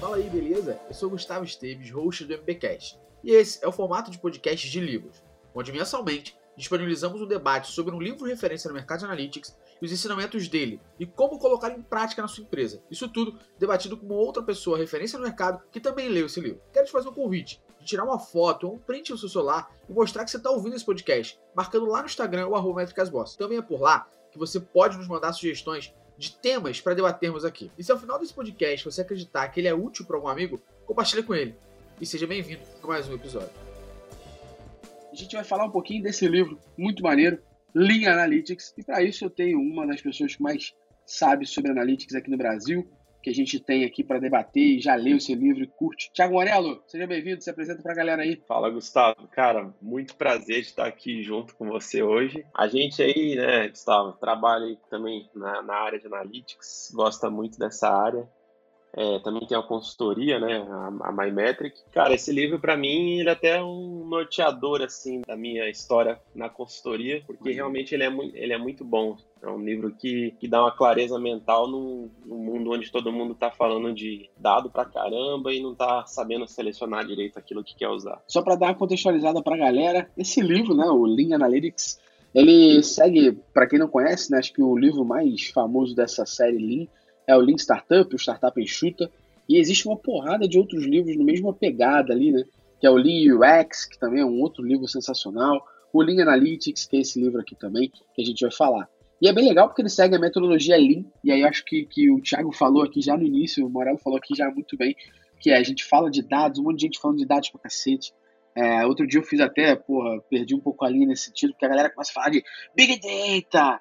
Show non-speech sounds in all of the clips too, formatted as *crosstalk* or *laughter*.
Fala aí, beleza? Eu sou Gustavo Esteves, host do MBcast. E esse é o formato de podcast de livros, onde mensalmente disponibilizamos um debate sobre um livro referência no mercado de analytics e os ensinamentos dele e como colocar em prática na sua empresa. Isso tudo debatido com outra pessoa referência no mercado que também leu esse livro. Quero te fazer um convite de tirar uma foto ou um print no seu celular e mostrar que você está ouvindo esse podcast, marcando lá no Instagram o arroba Também é por lá que você pode nos mandar sugestões de temas para debatermos aqui. E se ao final desse podcast você acreditar que ele é útil para algum amigo, compartilhe com ele. E seja bem-vindo a mais um episódio. A gente vai falar um pouquinho desse livro muito maneiro, Lean Analytics, e para isso eu tenho uma das pessoas que mais sabe sobre analytics aqui no Brasil, que a gente tem aqui para debater e já leu esse livro e curte. Tiago Morello, seja bem-vindo, se apresenta para a galera aí. Fala, Gustavo. Cara, muito prazer de estar aqui junto com você hoje. A gente aí, né, Gustavo, trabalha também na, na área de analytics, gosta muito dessa área. É, também tem a consultoria, né, a, a MyMetric. Cara, esse livro para mim ele é até um norteador assim da minha história na consultoria, porque uhum. realmente ele é, ele é muito bom. É um livro que, que dá uma clareza mental num, mundo onde todo mundo está falando de dado pra caramba e não está sabendo selecionar direito aquilo que quer usar. Só para dar uma contextualizada para a galera, esse livro, né, o Lean Analytics, ele segue, para quem não conhece, né, acho que o livro mais famoso dessa série Lean é o Lean Startup, o Startup Enxuta, e existe uma porrada de outros livros no mesma pegada ali, né? Que é o Lean UX, que também é um outro livro sensacional, o Lean Analytics, que é esse livro aqui também, que a gente vai falar. E é bem legal porque ele segue a metodologia Lean, e aí acho que, que o Thiago falou aqui já no início, o Morello falou aqui já muito bem, que é, a gente fala de dados, um monte de gente falando de dados pra cacete. É, outro dia eu fiz até, porra, perdi um pouco a linha nesse sentido, porque a galera começa a falar de Big Data,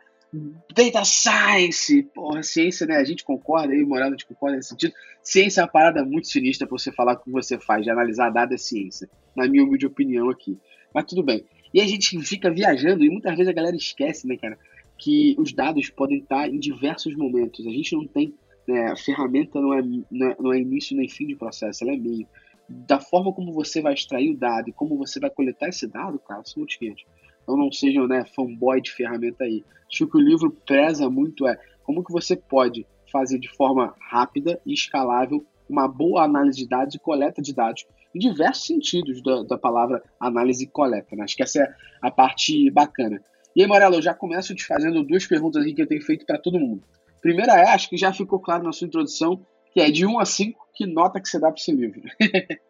Data Science, porra, ciência, né? A gente concorda aí, Morado, a gente concorda nesse sentido. Ciência é uma parada muito sinistra pra você falar o que você faz, de analisar dados é ciência, na minha humilde opinião aqui. Mas tudo bem. E a gente fica viajando e muitas vezes a galera esquece, né, cara, que os dados podem estar em diversos momentos. A gente não tem, né, a ferramenta não é, não é, não é início nem fim de processo, ela é meio. Da forma como você vai extrair o dado e como você vai coletar esse dado, cara, são muito diferentes. Então não sejam né, fanboy de ferramenta aí. Acho que o livro preza muito é como que você pode fazer de forma rápida e escalável uma boa análise de dados e coleta de dados em diversos sentidos da, da palavra análise e coleta. Né? Acho que essa é a parte bacana. E aí, Morello, eu já começo te fazendo duas perguntas aqui que eu tenho feito para todo mundo. Primeira é, acho que já ficou claro na sua introdução, que é de 1 a 5, que nota que você dá para esse livro? *laughs*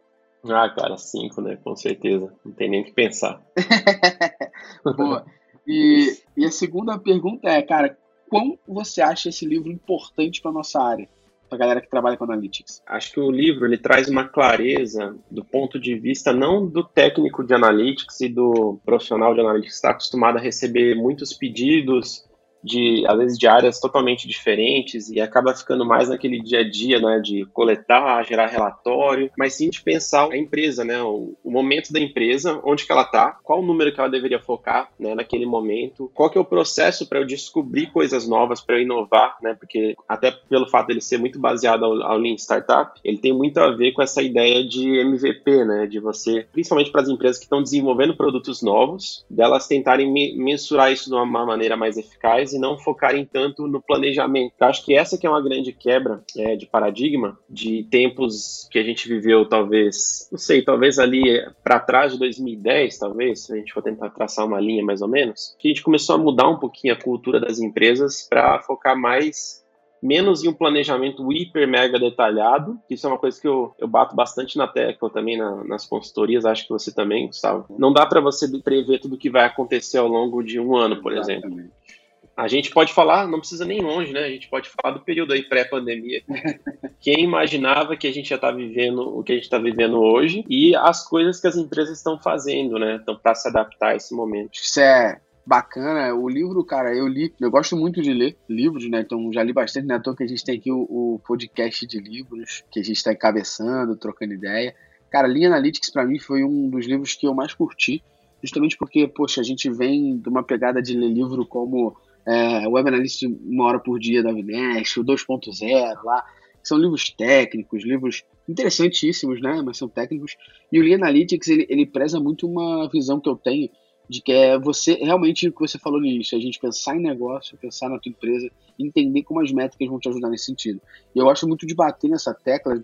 Ah, cara, cinco, né? Com certeza. Não tem nem o que pensar. *laughs* Boa. E, e a segunda pergunta é, cara, quão você acha esse livro importante para nossa área? Para galera que trabalha com analytics. Acho que o livro ele traz uma clareza do ponto de vista não do técnico de analytics e do profissional de analytics que está acostumado a receber muitos pedidos de às vezes de áreas totalmente diferentes e acaba ficando mais naquele dia a dia, né, de coletar, gerar relatório, mas sim de pensar a empresa, né, o, o momento da empresa, onde que ela está, qual o número que ela deveria focar, né, naquele momento, qual que é o processo para eu descobrir coisas novas, para eu inovar, né, porque até pelo fato dele ser muito baseado ao, ao Lean Startup, ele tem muito a ver com essa ideia de MVP, né, de você, principalmente para as empresas que estão desenvolvendo produtos novos, delas tentarem me, mensurar isso de uma maneira mais eficaz e não focarem tanto no planejamento. Eu acho que essa que é uma grande quebra é, de paradigma de tempos que a gente viveu, talvez, não sei, talvez ali para trás de 2010, talvez, se a gente for tentar traçar uma linha mais ou menos, que a gente começou a mudar um pouquinho a cultura das empresas para focar mais menos em um planejamento hiper mega detalhado. Isso é uma coisa que eu, eu bato bastante na tecla também na, nas consultorias, acho que você também, Gustavo. Não dá para você prever tudo o que vai acontecer ao longo de um ano, por Exatamente. exemplo. A gente pode falar, não precisa nem longe, né? A gente pode falar do período aí pré-pandemia. *laughs* Quem imaginava que a gente já está vivendo o que a gente está vivendo hoje e as coisas que as empresas estão fazendo, né? Então, para se adaptar a esse momento. Isso é bacana. O livro, cara, eu li, eu gosto muito de ler livros, né? Então já li bastante, né? À toa que a gente tem aqui o, o podcast de livros, que a gente está encabeçando, trocando ideia. Cara, Lean Analytics para mim foi um dos livros que eu mais curti, justamente porque, poxa, a gente vem de uma pegada de ler livro como é, Web Analyst uma hora por dia da Vinesh, o 2.0 lá, são livros técnicos, livros interessantíssimos, né, mas são técnicos, e o Lean Analytics, ele, ele preza muito uma visão que eu tenho, de que é você realmente o que você falou no início, a gente pensar em negócio, pensar na tua empresa, entender como as métricas vão te ajudar nesse sentido. E eu gosto muito de bater nessa tecla,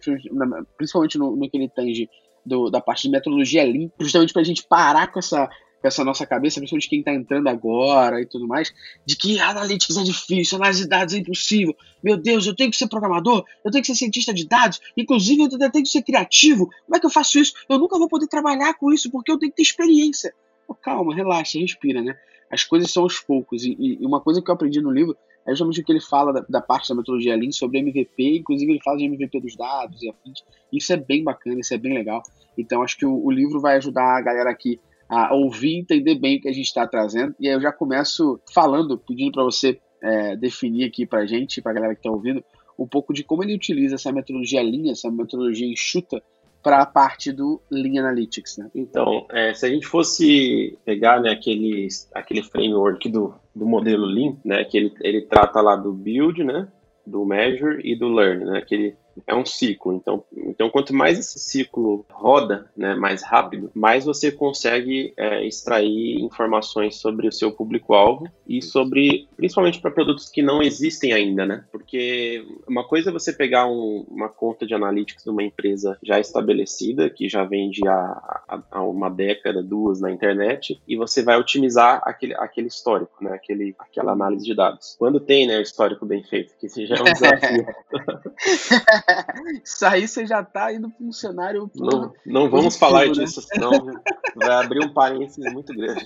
principalmente no, no que ele tange do, da parte de metodologia Lean, justamente para a gente parar com essa com essa nossa cabeça, principalmente quem está entrando agora e tudo mais, de que analytics é difícil, análise de dados é impossível. Meu Deus, eu tenho que ser programador, eu tenho que ser cientista de dados, inclusive eu tenho que ser criativo. Como é que eu faço isso? Eu nunca vou poder trabalhar com isso porque eu tenho que ter experiência. Pô, calma, relaxa, respira, né? As coisas são aos poucos. E, e, uma coisa que eu aprendi no livro é justamente o que ele fala da, da parte da metodologia Lean sobre MVP, inclusive ele fala de MVP dos dados e afins. Isso é bem bacana, isso é bem legal. Então acho que o, o livro vai ajudar a galera aqui a ouvir entender bem o que a gente está trazendo. E aí eu já começo falando, pedindo para você é, definir aqui para a gente, para a galera que está ouvindo, um pouco de como ele utiliza essa metodologia linha, essa metodologia enxuta para a parte do Lean Analytics. Né? Então, é, se a gente fosse pegar né, aquele, aquele framework do, do modelo Lean, né, que ele, ele trata lá do build, né, do measure e do learn, né, que ele é um ciclo. Então, então quanto mais esse ciclo roda, né, mais rápido, mais você consegue é, extrair informações sobre o seu público-alvo e sobre, principalmente para produtos que não existem ainda, né? Porque uma coisa é você pegar um, uma conta de analytics de uma empresa já estabelecida, que já vende há, há, uma década, duas na internet, e você vai otimizar aquele, aquele histórico, né? Aquele, aquela análise de dados. Quando tem, né, o histórico bem feito, que isso já é um *laughs* desafio. *laughs* Isso aí você já tá indo para um cenário. Não, não vamos falar né? disso, senão vai abrir um parênteses muito grande.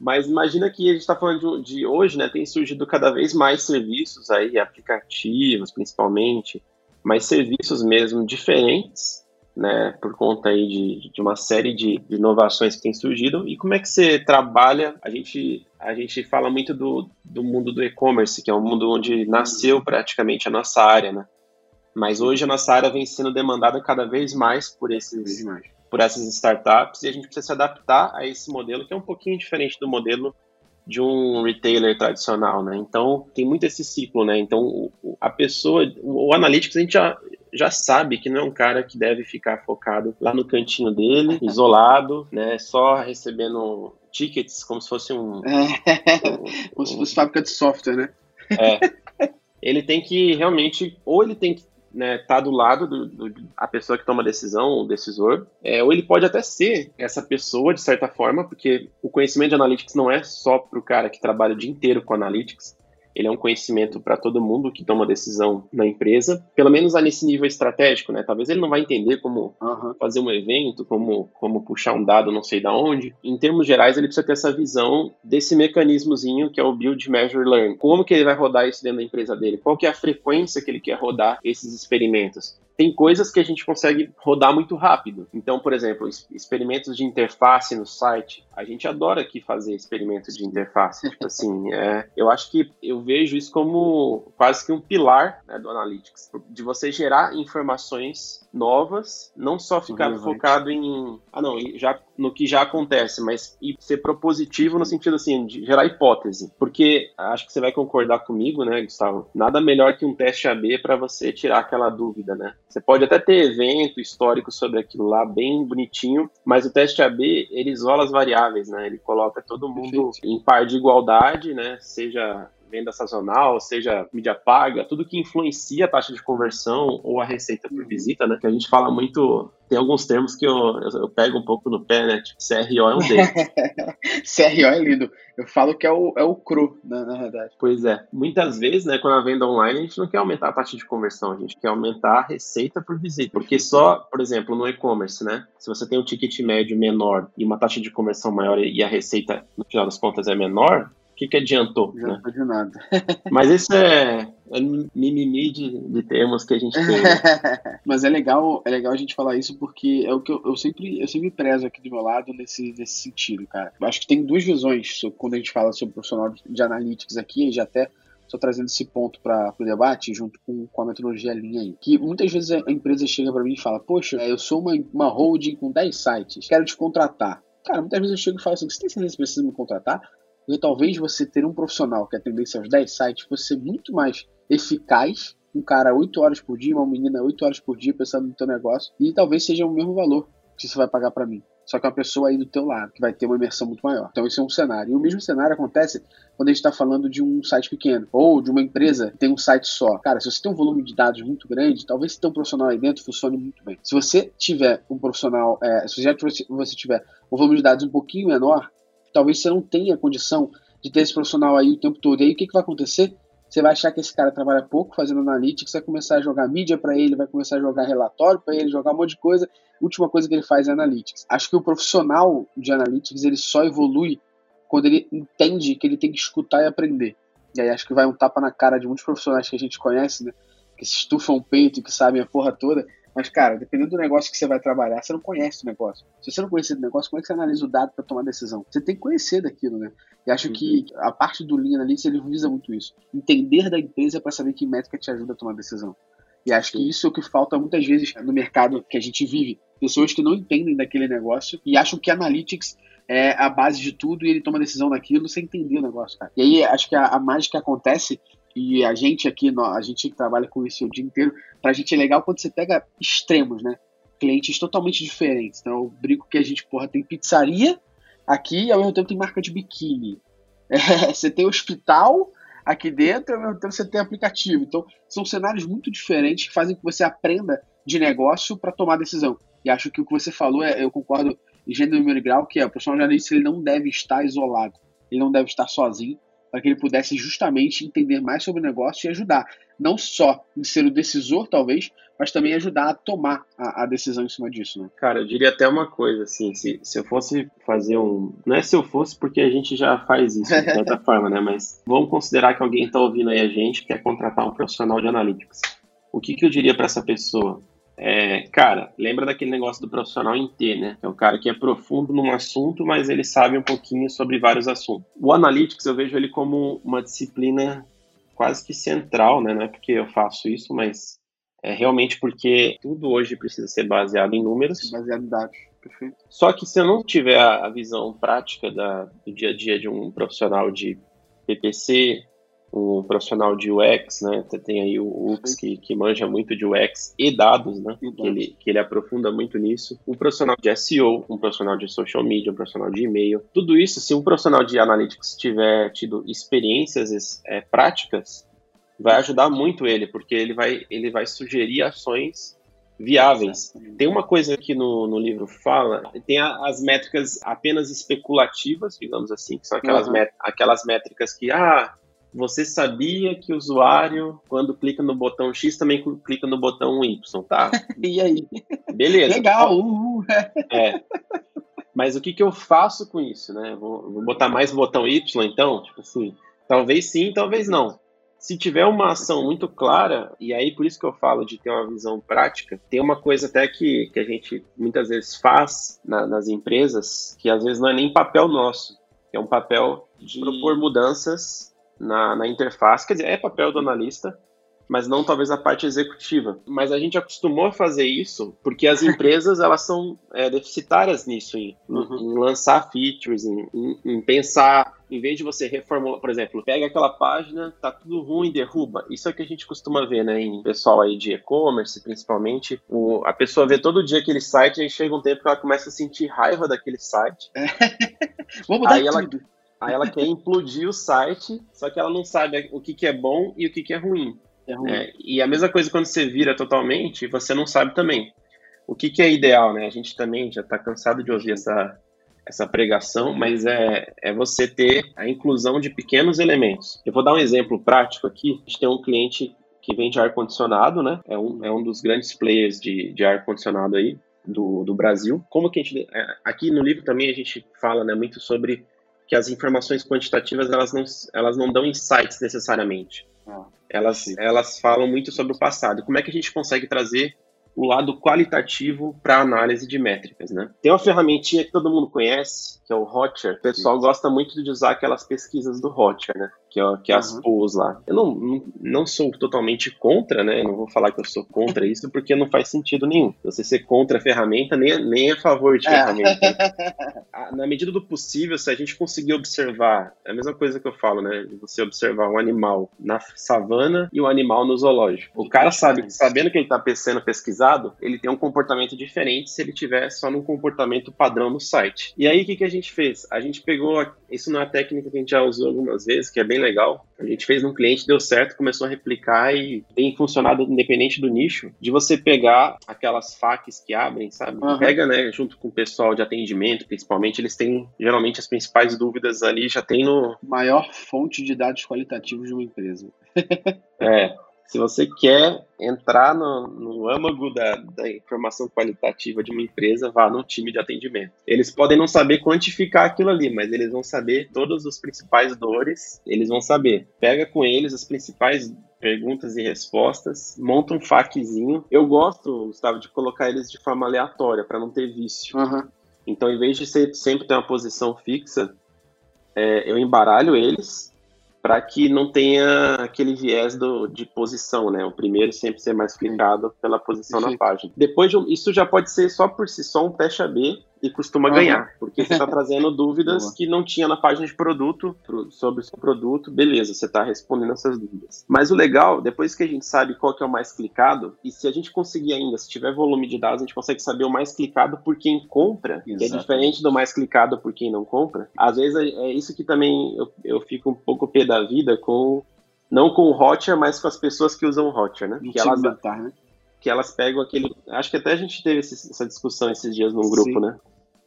Mas imagina que a gente está falando de, de, hoje, né? Tem surgido cada vez mais serviços aí, aplicativos principalmente, mas serviços mesmo diferentes, né? Por conta aí de, de uma série de, de inovações que tem surgido. E como é que você trabalha? A gente a gente fala muito do, do mundo do e-commerce, que é um mundo onde nasceu praticamente a nossa área, né? Mas hoje a nossa área vem sendo demandada cada vez mais por esses por essas startups e a gente precisa se adaptar a esse modelo que é um pouquinho diferente do modelo de um retailer tradicional, né? Então tem muito esse ciclo, né? Então a pessoa, o analytics a gente já, já sabe que não é um cara que deve ficar focado lá no cantinho dele, *laughs* isolado, né? Só recebendo tickets como se fosse um, é, um como se fosse fábrica de software, né? É. Ele tem que realmente, ou ele tem que né, tá do lado do, do, a pessoa que toma a decisão, o decisor, é, ou ele pode até ser essa pessoa, de certa forma, porque o conhecimento de analytics não é só para o cara que trabalha o dia inteiro com analytics, ele é um conhecimento para todo mundo que toma decisão na empresa, pelo menos nesse nível estratégico, né? Talvez ele não vai entender como uhum. fazer um evento, como, como puxar um dado não sei da onde. Em termos gerais, ele precisa ter essa visão desse mecanismozinho que é o Build, Measure, Learn. Como que ele vai rodar isso dentro da empresa dele? Qual que é a frequência que ele quer rodar esses experimentos? Tem coisas que a gente consegue rodar muito rápido. Então, por exemplo, experimentos de interface no site. A gente adora aqui fazer experimentos de interface. *laughs* tipo assim, é, eu acho que eu vejo isso como quase que um pilar né, do Analytics, de você gerar informações novas, não só ficar uhum. focado em, ah não, já no que já acontece, mas e ser propositivo no sentido assim de gerar hipótese, porque acho que você vai concordar comigo, né, Gustavo? Nada melhor que um teste AB para você tirar aquela dúvida, né? Você pode até ter evento histórico sobre aquilo lá, bem bonitinho, mas o teste AB, ele isola as variáveis, né? Ele coloca todo mundo Perfeito. em par de igualdade, né? Seja venda sazonal, seja mídia paga, tudo que influencia a taxa de conversão ou a receita por visita, né? Que a gente fala muito, tem alguns termos que eu, eu, eu pego um pouco no pé, né? Tipo, CRO é um deles. *laughs* CRO é lindo. Eu falo que é o, é o cru, né, na verdade. Pois é. Muitas vezes, né, quando a venda online, a gente não quer aumentar a taxa de conversão, a gente quer aumentar a receita por visita. Porque só, por exemplo, no e-commerce, né? Se você tem um ticket médio menor e uma taxa de conversão maior e a receita, no final das contas, é menor, o que, que adiantou? Não né? de nada. *laughs* *laughs* Mas isso é, é mimimi de, de termos que a gente tem. Né? *laughs* Mas é legal, é legal a gente falar isso porque é o que eu, eu, sempre, eu sempre prezo aqui do meu lado nesse, nesse sentido, cara. Eu acho que tem duas visões quando a gente fala sobre profissional de analytics aqui, e já até estou trazendo esse ponto para o debate junto com, com a metodologia linha aí. Que muitas vezes a empresa chega para mim e fala: Poxa, eu sou uma, uma holding com 10 sites, quero te contratar. Cara, muitas vezes eu chego e falo assim: Você tem certeza que precisa me contratar? Porque talvez você ter um profissional que atendesse seus 10 sites fosse muito mais eficaz, um cara 8 horas por dia, uma menina 8 horas por dia pensando no teu negócio, e talvez seja o mesmo valor. que você vai pagar para mim. Só que uma pessoa aí do teu lado, que vai ter uma imersão muito maior. Então esse é um cenário. E o mesmo cenário acontece quando a gente está falando de um site pequeno, ou de uma empresa que tem um site só. Cara, se você tem um volume de dados muito grande, talvez tem um profissional aí dentro funcione muito bem. Se você tiver um profissional, é, se você tiver um volume de dados um pouquinho menor, talvez você não tenha condição de ter esse profissional aí o tempo todo. E aí o que, que vai acontecer? Você vai achar que esse cara trabalha pouco fazendo analytics, vai começar a jogar mídia para ele, vai começar a jogar relatório para ele, jogar um monte de coisa. A última coisa que ele faz é analytics. Acho que o profissional de analytics ele só evolui quando ele entende que ele tem que escutar e aprender. E aí acho que vai um tapa na cara de muitos profissionais que a gente conhece, né? Que se estufam o peito, que sabem a porra toda, mas, cara, dependendo do negócio que você vai trabalhar, você não conhece o negócio. Se você não conhecer o negócio, como é que você analisa o dado para tomar decisão? Você tem que conhecer daquilo, né? E acho uhum. que a parte do Lean Analytics, ele visa muito isso. Entender da empresa para saber que métrica te ajuda a tomar decisão. E acho que isso é o que falta muitas vezes no mercado que a gente vive. Pessoas que não entendem daquele negócio e acham que Analytics é a base de tudo e ele toma decisão naquilo sem entender o negócio, cara. E aí acho que a, a mágica acontece e a gente aqui, a gente que trabalha com isso o dia inteiro, pra gente é legal quando você pega extremos, né? Clientes totalmente diferentes. Então eu brinco que a gente, porra, tem pizzaria aqui e ao mesmo tempo tem marca de biquíni. *laughs* É, você tem hospital aqui dentro, ao mesmo tempo você tem aplicativo. Então são cenários muito diferentes que fazem que você aprenda de negócio para tomar decisão. E acho que o que você falou, é, eu concordo em gênero número grau, que é o profissional jornalista ele não deve estar isolado, ele não deve estar sozinho, para que ele pudesse justamente entender mais sobre o negócio e ajudar, não só em ser o decisor, talvez, mas também ajudar a tomar a, a decisão em cima disso, né? Cara, eu diria até uma coisa, assim, se, se eu fosse fazer um... Não é se eu fosse, porque a gente já faz isso de certa *laughs* forma, né? Mas vamos considerar que alguém está ouvindo aí a gente quer contratar um profissional de analytics. O que, que eu diria para essa pessoa? É, cara, lembra daquele negócio do profissional em T, né? É o cara que é profundo num assunto, mas ele sabe um pouquinho sobre vários assuntos. O Analytics eu vejo ele como uma disciplina quase que central, né? Não é porque eu faço isso, mas é realmente porque tudo hoje precisa ser baseado em números. Baseado em dados, perfeito. Só que se eu não tiver a, visão prática da, do dia a dia de um profissional de PPC, um profissional de UX, né? Tem aí o UX que, que manja muito de UX e dados, né? Que ele, que ele aprofunda muito nisso. Um profissional de SEO, um profissional de social media, um profissional de e-mail. Tudo isso, se um profissional de analytics tiver tido experiências é, práticas, vai ajudar muito ele, porque ele vai, ele vai sugerir ações viáveis. Tem uma coisa que no, no livro fala, tem a, as métricas apenas especulativas, digamos assim, que são aquelas, uhum. met, aquelas métricas que, ah, você sabia que o usuário, quando clica no botão X, também clica no botão Y, tá? *laughs* e aí? Beleza. Legal! É. Mas o que, que eu faço com isso, né? Vou, vou botar mais botão Y, então? Tipo assim, talvez sim, talvez não. Se tiver uma ação muito clara, e aí por isso que eu falo de ter uma visão prática, tem uma coisa até que, que a gente muitas vezes faz na, nas empresas, que às vezes não é nem papel nosso, é um papel de propor mudanças na, na interface, quer dizer, é papel do analista, mas não talvez a parte executiva. Mas a gente acostumou a fazer isso porque as *laughs* empresas elas são é, deficitárias nisso, em, uhum. em lançar features, em, em, em, pensar, em vez de você reformular, por exemplo, pega aquela página, tá tudo ruim, derruba. Isso é o que a gente costuma ver, né, em pessoal aí de e-commerce, principalmente. O, a pessoa vê todo dia aquele site e chega um tempo que ela começa a sentir raiva daquele site. *laughs* Vamos mudar aí tudo. Ela, Aí ela quer implodir o site, só que ela não sabe o que, que é bom e o que, que é ruim. É ruim. É, e a mesma coisa quando você vira totalmente, você não sabe também. O que, que é ideal, né? A gente também já está cansado de ouvir essa, essa pregação, mas é, é você ter a inclusão de pequenos elementos. Eu vou dar um exemplo prático aqui. A gente tem um cliente que vende ar-condicionado, né? É um, é um dos grandes players de, de ar-condicionado aí do, do Brasil. Como que a gente... É, aqui no livro também a gente fala né, muito sobre que as informações quantitativas elas não, elas não dão insights necessariamente. Ah, elas, elas falam muito sobre o passado. Como é que a gente consegue trazer o lado qualitativo para análise de métricas, né? Tem uma ferramentinha que todo mundo conhece, que é o Hotjar. O pessoal gosta muito de usar aquelas pesquisas do Hotjar, né? Que é, que é as uhum. lá. Eu não, não, não, sou totalmente contra, né? Não vou falar que eu sou contra isso, porque não faz sentido nenhum. Você ser contra a ferramenta, nem, nem a favor de é. ferramenta. *laughs* Na medida do possível, se a gente conseguir observar, é a mesma coisa que eu falo, né? Você observar um animal na savana e um animal no zoológico. O cara sabe, sabendo que ele está sendo pesquisado, ele tem um comportamento diferente se ele tiver só num comportamento padrão no site. E aí, o que, que a gente fez? A gente pegou, isso não é técnica que a gente já usou algumas vezes, que é bem legal. A gente fez num cliente, deu certo, começou a replicar e tem funcionado independente do nicho, de você pegar aquelas facs que abrem, sabe? Uhum. Pega, né, junto com o pessoal de atendimento, principalmente, eles têm geralmente as principais dúvidas ali, já tem no. Maior fonte de dados qualitativos de uma empresa. é. Se você quer entrar no, no âmago da, da, informação qualitativa de uma empresa, vá no time de atendimento. Eles podem não saber quantificar aquilo ali, mas eles vão saber todos os principais dores, eles vão saber. Pega com eles as principais perguntas e respostas, monta um FAQzinho. Eu gosto, Gustavo, de colocar eles de forma aleatória, para não ter vício. Uhum. Então, em vez de sempre ter uma posição fixa, é, eu embaralho eles para que não tenha aquele viés do, de posição, né? O primeiro sempre ser mais clicado pela posição Sim. na página. Depois de, isso já pode ser só por si só um teste AB e costuma uhum. ganhar, porque você está *laughs* trazendo dúvidas que não tinha na página de produto sobre o seu produto, beleza, você está respondendo essas dúvidas. Mas o legal, depois que a gente sabe qual que é o mais clicado, e se a gente conseguir ainda, se tiver volume de dados, a gente consegue saber o mais clicado por quem compra, Exatamente. que é diferente do mais clicado por quem não compra. Às vezes é, é isso que também eu, eu fico um pouco pé da vida com não com o Hotjar, mas com as pessoas que usam o Hotjar, né? Que elas, né? que elas pegam aquele. Acho que até a gente teve essa discussão esses dias num grupo, Sim. né?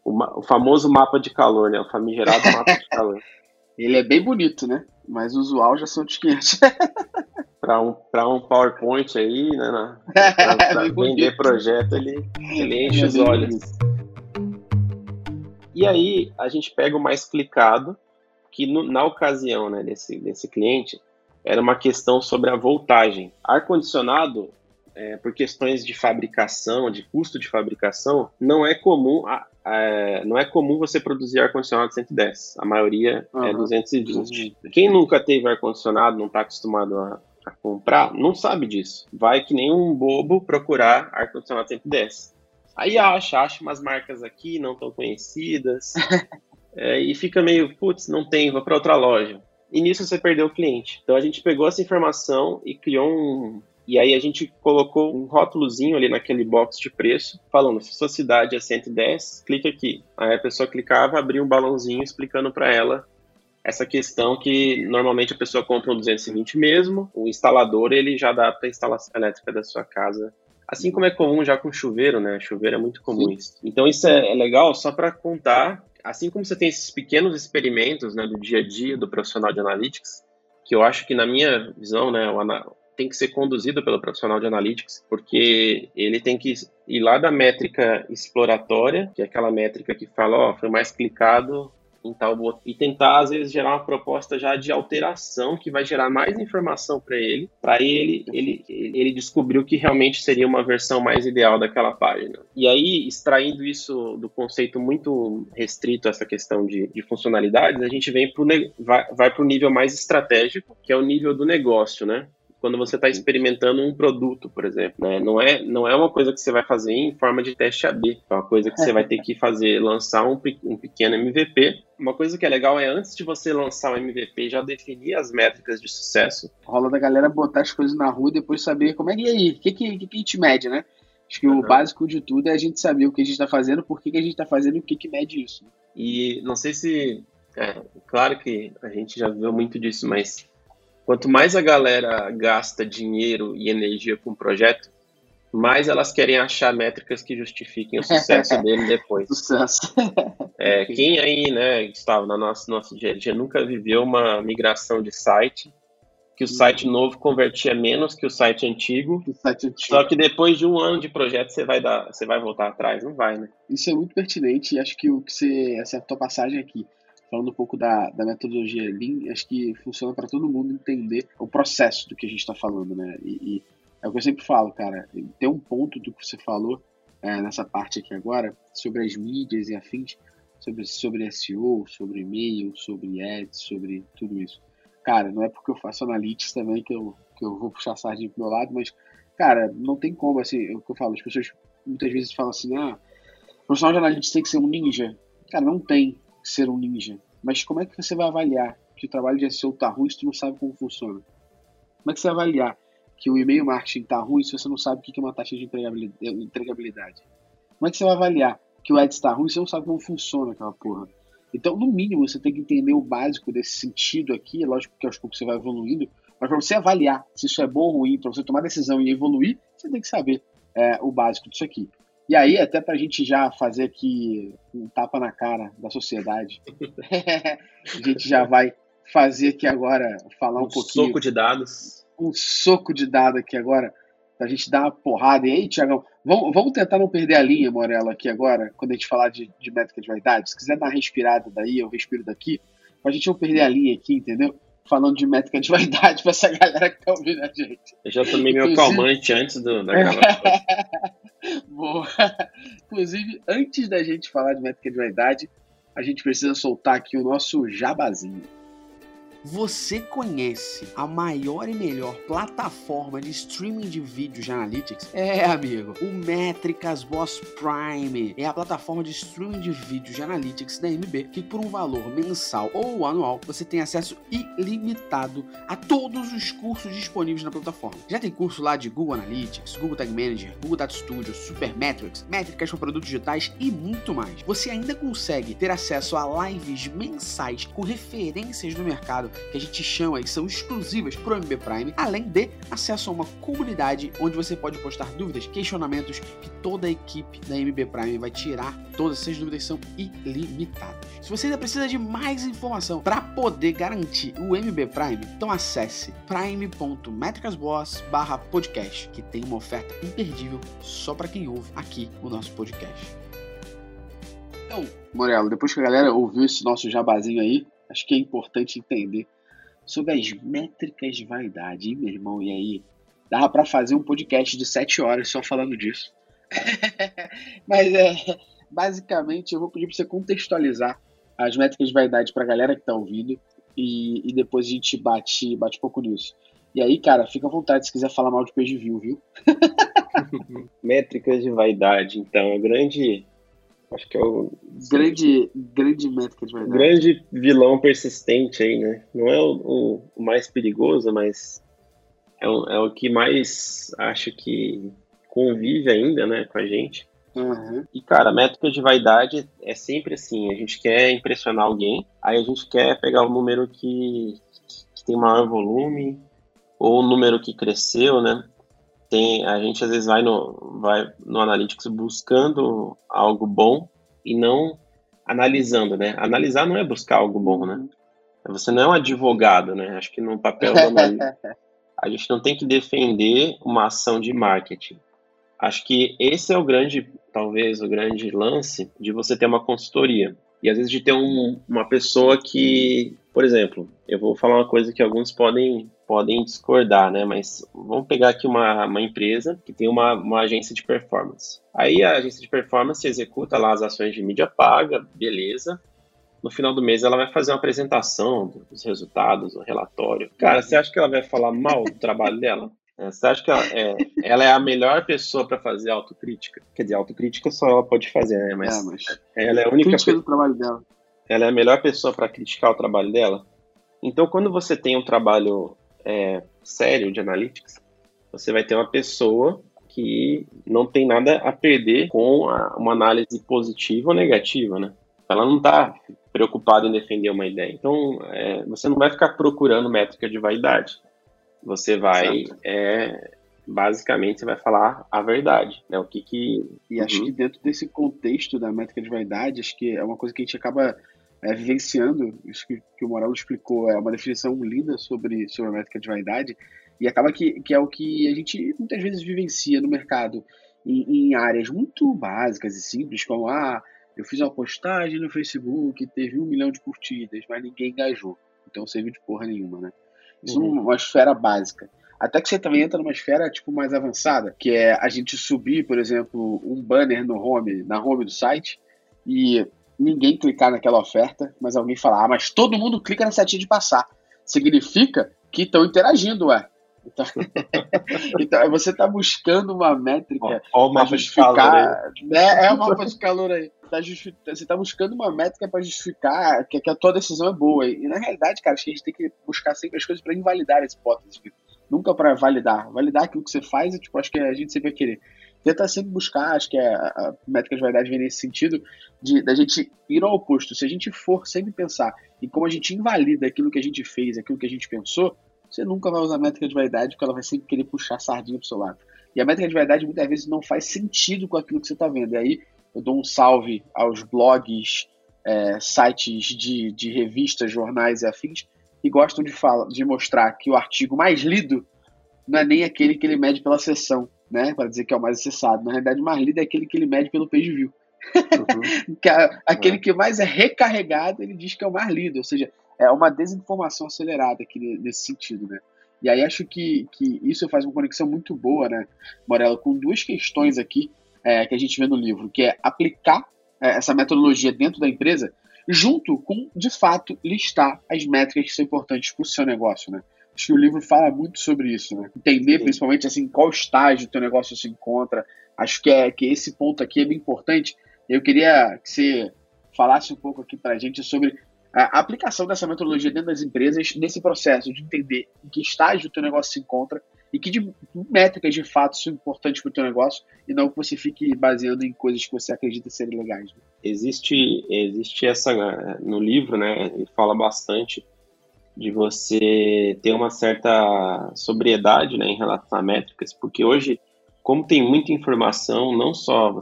O, o famoso mapa de calor, né? O famigerado mapa de calor. *laughs* Ele é bem bonito, né? Mas o usual já são de 500. *laughs* para um, um PowerPoint aí, né? Para é vender projeto, ele, ele enche é os olhos. E aí, a gente pega o mais clicado, que no, na ocasião né, desse, desse cliente, era uma questão sobre a voltagem. Ar-condicionado, é, por questões de fabricação, de custo de fabricação, não é comum a, é, não é comum você produzir ar-condicionado 110. A maioria uhum. é 220. Quem nunca teve ar-condicionado, não está acostumado a, a, comprar, não sabe disso. Vai que nem um bobo procurar ar-condicionado 110. Aí acha, acha umas marcas aqui não tão conhecidas. *laughs* é, e fica meio, putz, não tem, vou para outra loja. E nisso você perdeu o cliente. Então a gente pegou essa informação e criou um, e aí a gente colocou um rótulozinho ali naquele box de preço, falando, se sua cidade é 110, clique aqui. Aí a pessoa clicava, abria um balãozinho explicando para ela essa questão que normalmente a pessoa compra um 220 mesmo, o instalador ele já adapta a instalação elétrica da sua casa. Assim como é comum já com chuveiro, né? Chuveiro é muito comum isso. Então isso é, é legal só para contar, assim como você tem esses pequenos experimentos né, do dia a dia do profissional de analytics, que eu acho que na minha visão, né, o, tem que ser conduzido pelo profissional de analytics, porque ele tem que ir lá da métrica exploratória, que é aquela métrica que fala, ó, oh, foi mais clicado em tal e tentar às vezes gerar uma proposta já de alteração que vai gerar mais informação para ele, para ele ele ele descobrir o que realmente seria uma versão mais ideal daquela página. E aí extraindo isso do conceito muito restrito essa questão de, de funcionalidades, a gente vem pro, vai, vai para o nível mais estratégico, que é o nível do negócio, né? Quando você está experimentando um produto, por exemplo. Né? Não, é, não é uma coisa que você vai fazer em forma de teste AB. É uma coisa que você vai ter que fazer, lançar um, um pequeno MVP. Uma coisa que é legal é antes de você lançar o MVP, já definir as métricas de sucesso. Rola da galera botar as coisas na rua e depois saber como é que é aí, o que, que, que, a gente mede, né? Acho que uhum. o básico de tudo é a gente saber o que a gente está fazendo, por que, que a gente está fazendo e o que, que mede isso. E não sei se. É, claro que a gente já viu muito disso, mas Quanto mais a galera gasta dinheiro e energia com o projeto, mais elas querem achar métricas que justifiquem o sucesso *laughs* dele depois. Sucesso. É, quem aí, né, Gustavo, na nossa, nosso dia a dia nunca viveu uma migração de site, que o site novo convertia menos que o site antigo. O site antigo. Só que depois de um ano de projeto você vai dar, você vai voltar atrás, não vai, né? Isso é muito pertinente e acho que o que você acertou a passagem aqui falando um pouco da, da metodologia Lean, acho que funciona para todo mundo entender o processo do que a gente está falando, né? E, e, é o que eu sempre falo, cara. Tem um ponto do que você falou é, nessa parte aqui agora, sobre as mídias e afins, sobre, sobre SEO, sobre e-mail, sobre ads, sobre tudo isso. cara, não é porque eu faço analytics também que eu, que eu vou puxar a sardinha pro meu lado, mas, cara, não tem como, assim, é o que eu falo, as pessoas muitas vezes falam assim, ah, profissional de analytics tem que ser um ninja. Cara, não tem ser um ninja. Mas como é que você vai avaliar que o trabalho de SEO tá ruim se tu não sabe como funciona? Como é que você vai avaliar que o e-mail marketing tá ruim se você não sabe o que é uma taxa de entregabilidade? Como é que você vai avaliar que o Ads tá ruim se você não sabe como funciona aquela porra? Então, no mínimo, você tem que entender o básico desse sentido aqui. É lógico que aos poucos você vai evoluindo, mas para você avaliar se isso é bom ou ruim, para você tomar decisão e evoluir, você tem que saber é, o básico disso aqui. E aí, até para a gente já fazer aqui um tapa na cara da sociedade, *laughs* a gente já vai fazer aqui agora, falar um, um pouquinho. Um soco de dados. Um soco de dados aqui agora, para a gente dar uma porrada. E aí, Tiagão, vamos, vamos tentar não perder a linha, Morella, aqui agora, quando a gente falar de, de métrica de vaidade. Se quiser dar uma respirada daí, eu respiro daqui, para a gente não perder a linha aqui, entendeu? Falando de métrica de vaidade para essa galera que tá ouvindo a gente. Eu já tomei meu calmante antes do, da gravação. *laughs* Boa. Inclusive, antes da gente falar de métrica de vaidade, a gente precisa soltar aqui o nosso jabazinho. Você conhece a maior e melhor plataforma de streaming de vídeos de analytics? É, amigo, o Métricas Boss Prime é a plataforma de streaming de vídeos de analytics da MB que por um valor mensal ou anual você tem acesso ilimitado a todos os cursos disponíveis na plataforma. Já tem curso lá de Google Analytics, Google Tag Manager, Google Data Studio, Supermetrics, métricas para produtos digitais e muito mais. Você ainda consegue ter acesso a lives mensais com referências do mercado que a gente chama e são exclusivas para o MB Prime, além de acesso a uma comunidade onde você pode postar dúvidas, questionamentos que toda a equipe da MB Prime vai tirar. Todas essas dúvidas são ilimitadas. Se você ainda precisa de mais informação para poder garantir o MB Prime, então acesse prime.metricasboss/podcast, que tem uma oferta imperdível só para quem ouve aqui o nosso podcast. Então, Morelo, depois que a galera ouviu esse nosso jabazinho aí, acho que é importante entender sobre as métricas de vaidade, hein, meu irmão? E aí? Dava para fazer um podcast de 7 horas só falando disso. *laughs* Mas é, basicamente eu vou pedir para você contextualizar as métricas de vaidade para a galera que está ouvindo e, e, depois a gente bate, bate um pouco nisso. E aí, cara, fica à vontade se quiser falar mal de page view, viu? *laughs* *laughs* métricas de vaidade, então, a grande Acho que é o. Grande, grande métrica de verdade. Grande vilão persistente aí, né? Não é o, o, mais perigoso, mas é o, é o que mais acho que convive ainda, né, com a gente. Uhum. E, cara, a métrica de vaidade é sempre assim: a gente quer impressionar alguém, aí a gente quer pegar o número que, que tem maior volume, ou o número que cresceu, né? Tem a gente às vezes vai no vai no analytics buscando algo bom e não analisando, né? Analisar não é buscar algo bom, né? Você não é um advogado, né? Acho que no papel do analista *laughs* a gente não tem que defender uma ação de marketing. Acho que esse é o grande, talvez o grande lance de você ter uma consultoria e às vezes de ter um, uma pessoa que, por exemplo, eu vou falar uma coisa que alguns podem podem discordar, né? Mas vamos pegar aqui uma, uma empresa que tem uma, uma agência de performance. Aí a agência de performance executa lá as ações de mídia paga, beleza. No final do mês ela vai fazer uma apresentação dos resultados, o um relatório. Cara, você acha que ela vai falar mal do trabalho dela? *laughs* É, você acha que ela é, ela é a melhor pessoa para fazer autocrítica? Quer dizer, autocrítica só ela pode fazer, né? Mas, é, mas ela é a única. Crítica do trabalho dela. Ela é a melhor pessoa para criticar o trabalho dela? Então, quando você tem um trabalho é, sério de analytics, você vai ter uma pessoa que não tem nada a perder com a, uma análise positiva ou negativa, né? Ela não está preocupada em defender uma ideia. Então, é, você não vai ficar procurando métrica de vaidade. Você vai, é, basicamente, você vai falar a verdade, né? O que que... E acho uhum. que dentro desse contexto da métrica de vaidade, acho que é uma coisa que a gente acaba é, vivenciando, isso que, que o Moral explicou, é uma definição linda sobre, sobre a métrica de vaidade, e acaba que, que é o que a gente muitas vezes vivencia no mercado em, em áreas muito básicas e simples, como ah, eu fiz uma postagem no Facebook, teve um milhão de curtidas, mas ninguém engajou. Então serviu de porra nenhuma, né? Isso uhum. é uma esfera básica. Até que você também entra numa esfera tipo mais avançada, que é a gente subir, por exemplo, um banner no home, na home do site, e ninguém clicar naquela oferta, mas alguém falar, ah, mas todo mundo clica na setinha de passar. significa que estão interagindo, ué. Então, *laughs* então você está buscando uma métrica para justificar. Né? É o mapa de calor aí. Tá. Você está buscando uma métrica para justificar que, que, a tua decisão é boa. E na realidade, cara, acho que a gente tem que buscar sempre as coisas para invalidar essa hipótese. Nunca para validar. Validar aquilo que você faz, é, tipo, acho que a gente sempre vai querer. Tenta sempre buscar, acho que a, a métrica de validade vem nesse sentido, de da gente ir ao oposto. Se a gente for sempre pensar em como a gente invalida aquilo que a gente fez, aquilo que a gente pensou, você nunca vai usar a métrica de vaidade porque ela vai sempre querer puxar a sardinha pro seu lado. E a métrica de vaidade muitas vezes não faz sentido com aquilo que você está vendo. E aí eu dou um salve aos blogs, é, sites de, de revistas, jornais e afins que gostam de, fala, de mostrar que o artigo mais lido não é nem aquele que ele mede pela sessão, né? Para dizer que é o mais acessado. Na realidade, o mais lido é aquele que ele mede pelo page view. Uhum. *laughs* que é, aquele é. que mais é recarregado, ele diz que é o mais lido. Ou seja, é uma desinformação acelerada aqui nesse sentido, né? E aí acho que, que isso faz uma conexão muito boa, né, Morello, com duas questões aqui é, que a gente vê no livro, que é aplicar é, essa metodologia dentro da empresa, junto com, de fato, listar as métricas que são importantes para o seu negócio, né? Acho que o livro fala muito sobre isso, né? Entender, principalmente, assim, qual estágio o teu negócio se encontra. Acho que, é, que esse ponto aqui é bem importante. Eu queria que você falasse um pouco aqui para a gente sobre a aplicação dessa metodologia dentro das empresas nesse processo de entender em que estágio o teu negócio se encontra e que de, métricas de fato são importantes para o teu negócio e não que você fique baseando em coisas que você acredita serem legais. Né? Existe, existe essa no livro, né? Ele fala bastante de você ter uma certa sobriedade, né, em relação a métricas, porque hoje, como tem muita informação, não só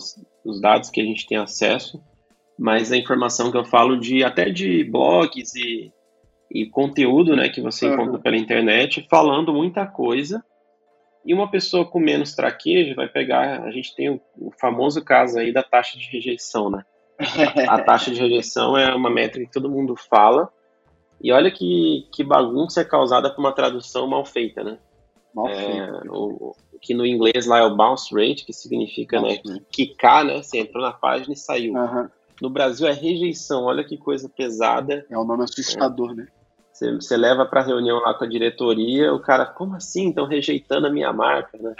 os dados que a gente tem acesso, mas a informação que eu falo de até de blogs e, e conteúdo né, que você uhum. encontra pela internet falando muita coisa. E uma pessoa com menos traquejo vai pegar. A gente tem o, o famoso caso aí da taxa de rejeição, né? A, *laughs* a, taxa de rejeição é uma métrica que todo mundo fala. E olha que, que bagunça é causada por uma tradução mal feita, né? Mal é, feita. O, que no inglês lá é o bounce rate, que significa né, quicar, né? Você entrou na página e saiu. Uhum. No Brasil é rejeição, olha que coisa pesada. É um nome assustador, é. né? Você, você leva para reunião lá com a diretoria, o cara, como assim? Estão rejeitando a minha marca, né?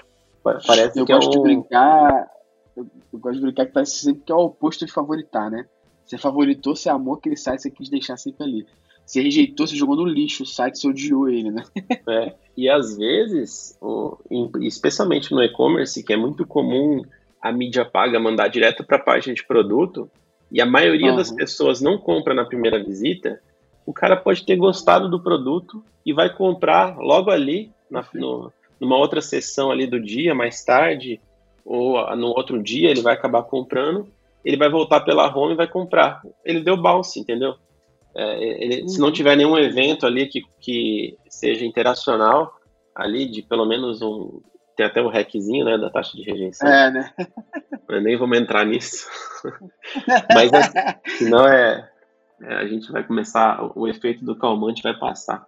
Parece eu que é gosto é um... de brincar, eu, eu, gosto de brincar que parece sempre que é o oposto de favoritar, né? Você favoritou, você amou aquele site, você quis deixar sempre ali. Você rejeitou, você jogou no lixo o site, você odiou ele, né? *laughs* É, e às vezes, especialmente no e-commerce, que é muito comum a mídia paga mandar direto para a página de produto, e a maioria uhum. das pessoas não compra na primeira visita, o cara pode ter gostado do produto e vai comprar logo ali, na, no, numa outra sessão ali do dia, mais tarde, ou no outro dia ele vai acabar comprando, ele vai voltar pela home e vai comprar. Ele deu bounce, entendeu? É, ele, uhum. Se não uhum. tiver nenhum evento ali que, que seja interacional, ali de pelo menos um. Tem até o um hackzinho, né, da taxa de rejeição. É, né? *laughs* Eu nem vamos entrar nisso. *laughs* Mas é, senão é, é, a gente vai começar, o efeito do calmante vai passar.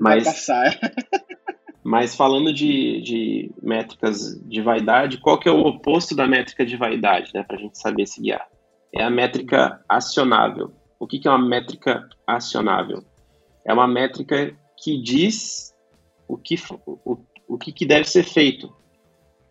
Mas, vai passar. É. *laughs* mas falando de, de métricas de vaidade, qual que é o oposto da métrica de vaidade, né, para a gente saber se guiar? É a métrica acionável. O que, que é uma métrica acionável? É uma métrica que diz o que, o, o que, que deve ser feito.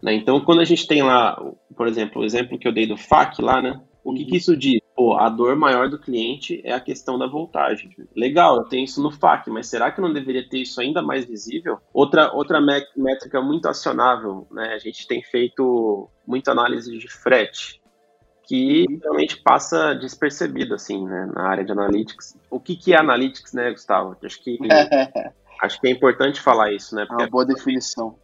Né? Então, quando a gente tem lá, por exemplo, o exemplo que eu dei do FAC lá, né? O que, que uhum. isso diz? Pô, a dor maior do cliente é a questão da voltagem. Legal, eu tenho isso no FAC, mas será que eu não deveria ter isso ainda mais visível? Outra, outra métrica muito acionável, né? A gente tem feito muita análise de frete, que realmente passa despercebido, assim, né, na área de analytics. O que, que é analytics, né, Gustavo? Acho que, *laughs* acho que é importante falar isso, né? Porque é uma boa definição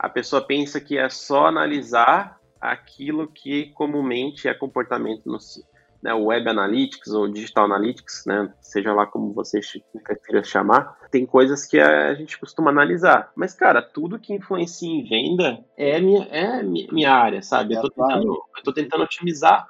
a pessoa pensa que é só analisar aquilo que comumente é comportamento no né, Web Analytics ou Digital Analytics, né, seja lá como você queira chamar, tem coisas que a gente costuma analisar. Mas, cara, tudo que influencia em venda é minha, é minha área, sabe? Eu tô, tentando, eu tô tentando otimizar.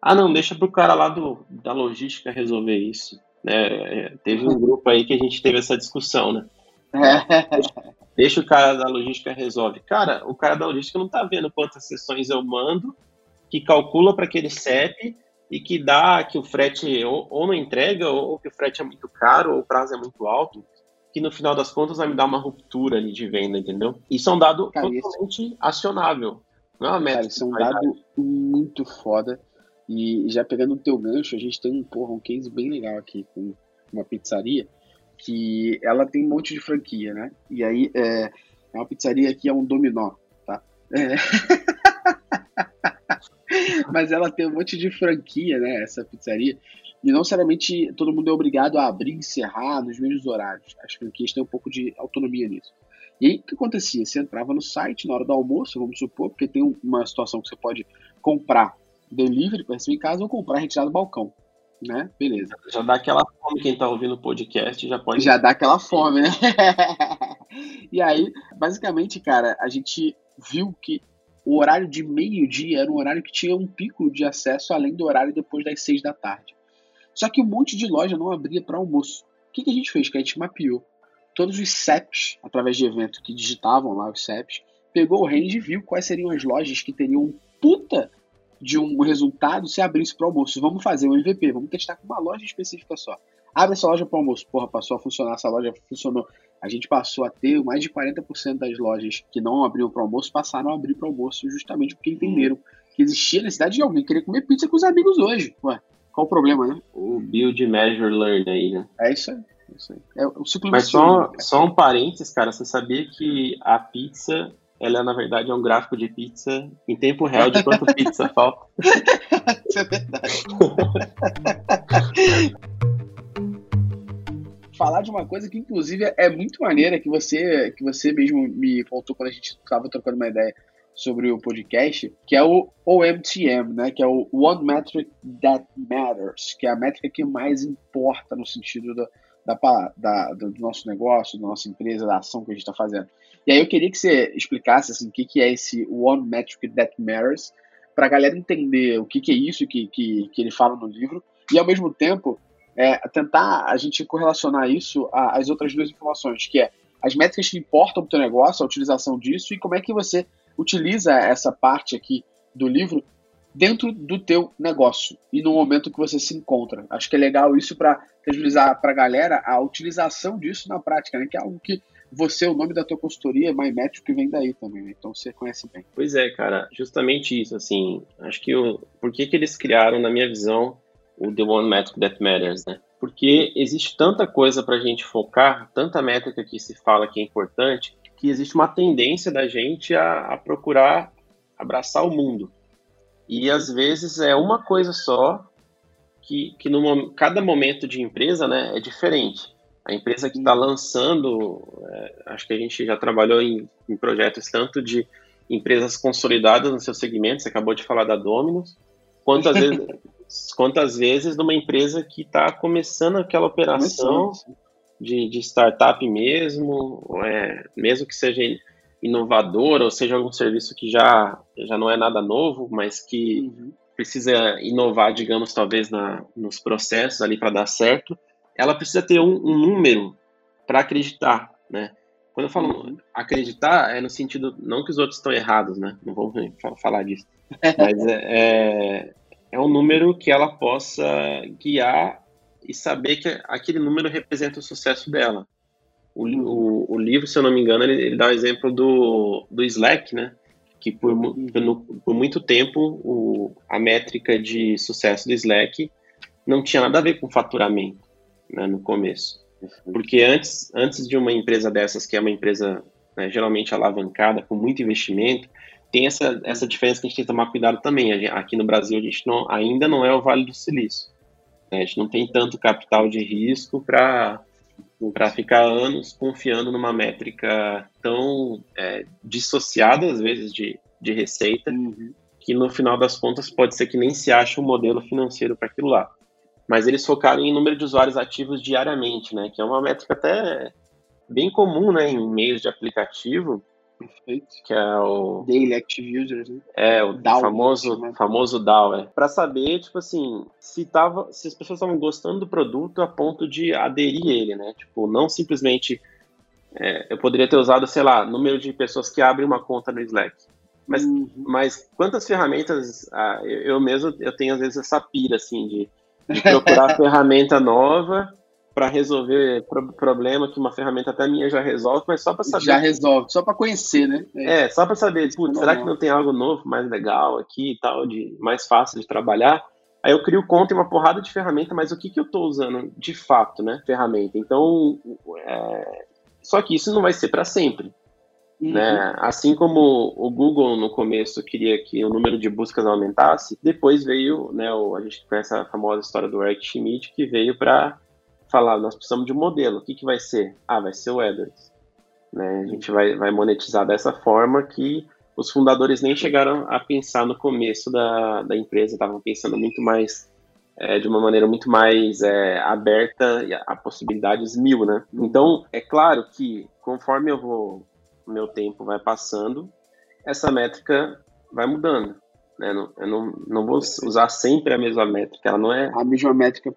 Ah, não, deixa pro cara lá do, da logística resolver isso. Né? É, teve um grupo aí que a gente teve essa discussão, né? *laughs* Deixa o cara da logística resolve. Cara, o cara da logística não tá vendo quantas sessões eu mando, que calcula para aquele CEP e que dá que o frete ou, ou não entrega, ou que o frete é muito caro, ou o prazo é muito alto. que no final das contas vai me dar uma ruptura ali de venda, entendeu? Isso é um dado cara, totalmente esse... acionável. Não é uma meta. Cara, isso é um dado muito foda. E já pegando o teu gancho, a gente tem um, porra, um case bem legal aqui com uma pizzaria que ela tem um monte de franquia, né? E aí é, é uma pizzaria que é um dominó, tá? É. *laughs* *laughs* Mas ela tem um monte de franquia, né? Essa pizzaria. E não necessariamente todo mundo é obrigado a abrir e encerrar nos mesmos horários. As franquias têm um pouco de autonomia nisso. E aí o que acontecia? Você entrava no site na hora do almoço, vamos supor, porque tem uma situação que você pode comprar delivery para receber em casa ou comprar retirado do balcão. Né? Beleza. Já dá aquela fome quem tá ouvindo o podcast, já pode. Já dá aquela fome, né? *laughs* e aí, basicamente, cara, a gente viu que o horário de meio-dia era um horário que tinha um pico de acesso além do horário depois das seis da tarde. Só que um monte de loja não abria para almoço. O que, que, a gente fez? Que a gente mapeou todos os CEPs, através de evento que digitavam lá os CEPs, pegou o range e viu quais seriam as lojas que teriam um puta de um resultado se abrisse para almoço. Vamos fazer um MVP, vamos testar com uma loja específica só. Abre essa loja para almoço. Porra, passou a funcionar, essa loja funcionou. A gente passou a ter mais de 40% das lojas que não abriam para almoço passaram a abrir para almoço justamente porque entenderam que existia necessidade de alguém querer comer pizza com os amigos hoje. Ué, qual o problema, né? O build, measure, learn aí, né? É isso aí. É isso aí. É o ciclo Mas só, só um parênteses, cara. Você sabia que a pizza ela na verdade é um gráfico de pizza em tempo real de quanto *laughs* pizza falta. Isso é verdade. *laughs* Falar de uma coisa que inclusive é muito maneira que você que você mesmo me contou quando a gente estava trocando uma ideia sobre o podcast, que é o OMTM, né, que é o One Metric That Matters, que é a métrica que mais importa no sentido do, da, da, do nosso negócio, da nossa empresa, da ação que a gente está fazendo. E aí eu queria que você explicasse assim, o que, que é esse One Metric That Matters, para a galera entender o que, que é isso que, que, que ele fala no livro, e ao mesmo tempo é, tentar a gente correlacionar isso às outras duas informações, que é as métricas que importam para o teu negócio, a utilização disso, e como é que você utiliza essa parte aqui do livro dentro do teu negócio e no momento que você se encontra. Acho que é legal isso para tangibilizar para a galera a utilização disso na prática, né? que é algo que você, o nome da tua consultoria, MyMetric, vem daí também, né? então você conhece bem. Pois é, cara, justamente isso, assim, acho que o, por que, que eles criaram, na minha visão, o The One Metric That Matters, né? Porque existe tanta coisa para a gente focar, tanta métrica que se fala que é importante, que existe uma tendência da gente a, a procurar abraçar o mundo. E às vezes é uma coisa só que, que no cada momento de empresa né, é diferente. A empresa que está lançando, é, acho que a gente já trabalhou em, em, projetos tanto de empresas consolidadas no seu segmento, você acabou de falar da Domino's, quantas vezes, *laughs* quantas vezes numa empresa que está começando aquela operação de, de startup mesmo, é, mesmo que seja inovadora, ou seja algum serviço que já, já não é nada novo, mas que uhum. precisa inovar, digamos, talvez na, nos processos ali para dar certo, ela precisa ter um, um número para acreditar, né? Quando eu falo uhum. acreditar, é no sentido, não que os outros estão errados, né? Não vamos falar disso. *laughs* Mas é, é, é um número que ela possa guiar e saber que aquele número representa o sucesso dela. O, o, o livro, se eu não me engano, ele, ele dá o exemplo do, do Slack, né? Que por, por, por muito tempo o, a métrica de sucesso do Slack não tinha nada a ver com faturamento né, no começo. Porque antes, antes de uma empresa dessas, que é uma empresa né, geralmente alavancada, com muito investimento, tem essa, essa diferença que a gente tem que tomar cuidado também. Aqui no Brasil, a gente não, ainda não é o Vale do Silício. Né? A gente não tem tanto capital de risco para para ficar anos confiando numa métrica tão é, dissociada, às vezes, de, de receita, uhum. que no final das contas pode ser que nem se ache um modelo financeiro para aquilo lá. Mas eles focaram em número de usuários ativos diariamente, né? Que é uma métrica até bem comum, né? Em meios de aplicativo, Perfeito. Que é o. Daily Active Users, né? É, o DAO, famoso, né? famoso DAO, é. Pra saber, tipo assim, se, tava, se as pessoas estavam gostando do produto a ponto de aderir ele, né? Tipo, não simplesmente. É, eu poderia ter usado, sei lá, número de pessoas que abrem uma conta no Slack. Mas, uhum. mas quantas ferramentas. Ah, eu, eu mesmo eu tenho às vezes essa pira, assim, de, de procurar *laughs* ferramenta nova para resolver pro problema que uma ferramenta até minha já resolve, mas só para saber. Já resolve, só para conhecer, né? É, é só para saber, putz, será que não tem algo novo, mais legal aqui e tal, de mais fácil de trabalhar? Aí eu crio conta em uma porrada de ferramenta, mas o que, que eu estou usando de fato, né? Ferramenta. Então, é... só que isso não vai ser para sempre. Uhum. Né? Assim como o Google no começo queria que o número de buscas aumentasse, depois veio, né, o, a gente conhece a famosa história do Eric Schmidt, que veio para falar, nós precisamos de um modelo. O que, que vai ser? Ah, vai ser o AdWords. Né? A gente vai, vai monetizar dessa forma que os fundadores nem chegaram a pensar no começo da, da empresa, estavam pensando muito mais, é, de uma maneira muito mais é, aberta a possibilidades mil, né? Então, é claro que conforme eu vou, meu tempo vai passando, essa métrica vai mudando. Né? Eu não, não vou usar sempre a mesma métrica, ela não é... A mesma métrica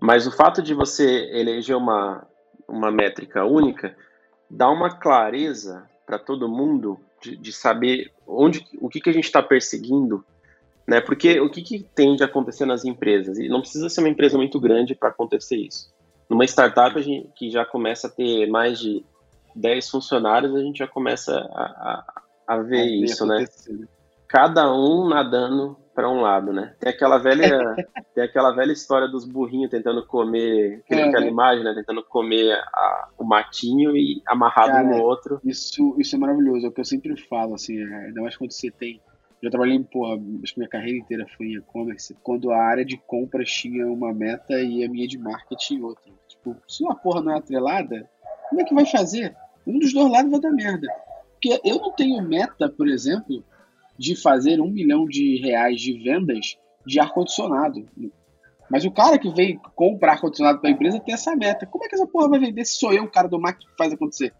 Mas o fato de você eleger uma, uma métrica única dá uma clareza para todo mundo de, de, saber onde o que, que a gente está perseguindo, né? Porque o que, que tende a acontecer nas empresas? E não precisa ser uma empresa muito grande para acontecer isso. Numa startup a gente, que já começa a ter mais de 10 funcionários, a gente já começa a, a, a ver isso, né? Cada um nadando para um lado, né? Tem aquela velha, *laughs* tem aquela velha história dos burrinhos tentando comer, é, aquela né? imagem, né? Tentando comer a, o matinho e amarrado Cara, um no outro. Isso, isso é maravilhoso, é o que eu sempre falo, assim, é, ainda mais quando você tem. Já trabalhei, porra, acho que minha carreira inteira foi em e-commerce, quando a área de compras tinha uma meta e a minha de marketing outra. Tipo, se uma porra não é atrelada, como é que vai fazer? Um dos dois lados vai dar merda. Porque eu não tenho meta, por exemplo, de fazer um milhão de reais de vendas de ar-condicionado. Mas o cara que vem comprar ar-condicionado para a empresa tem essa meta. Como é que essa porra vai vender se sou eu o cara do marketing que faz acontecer?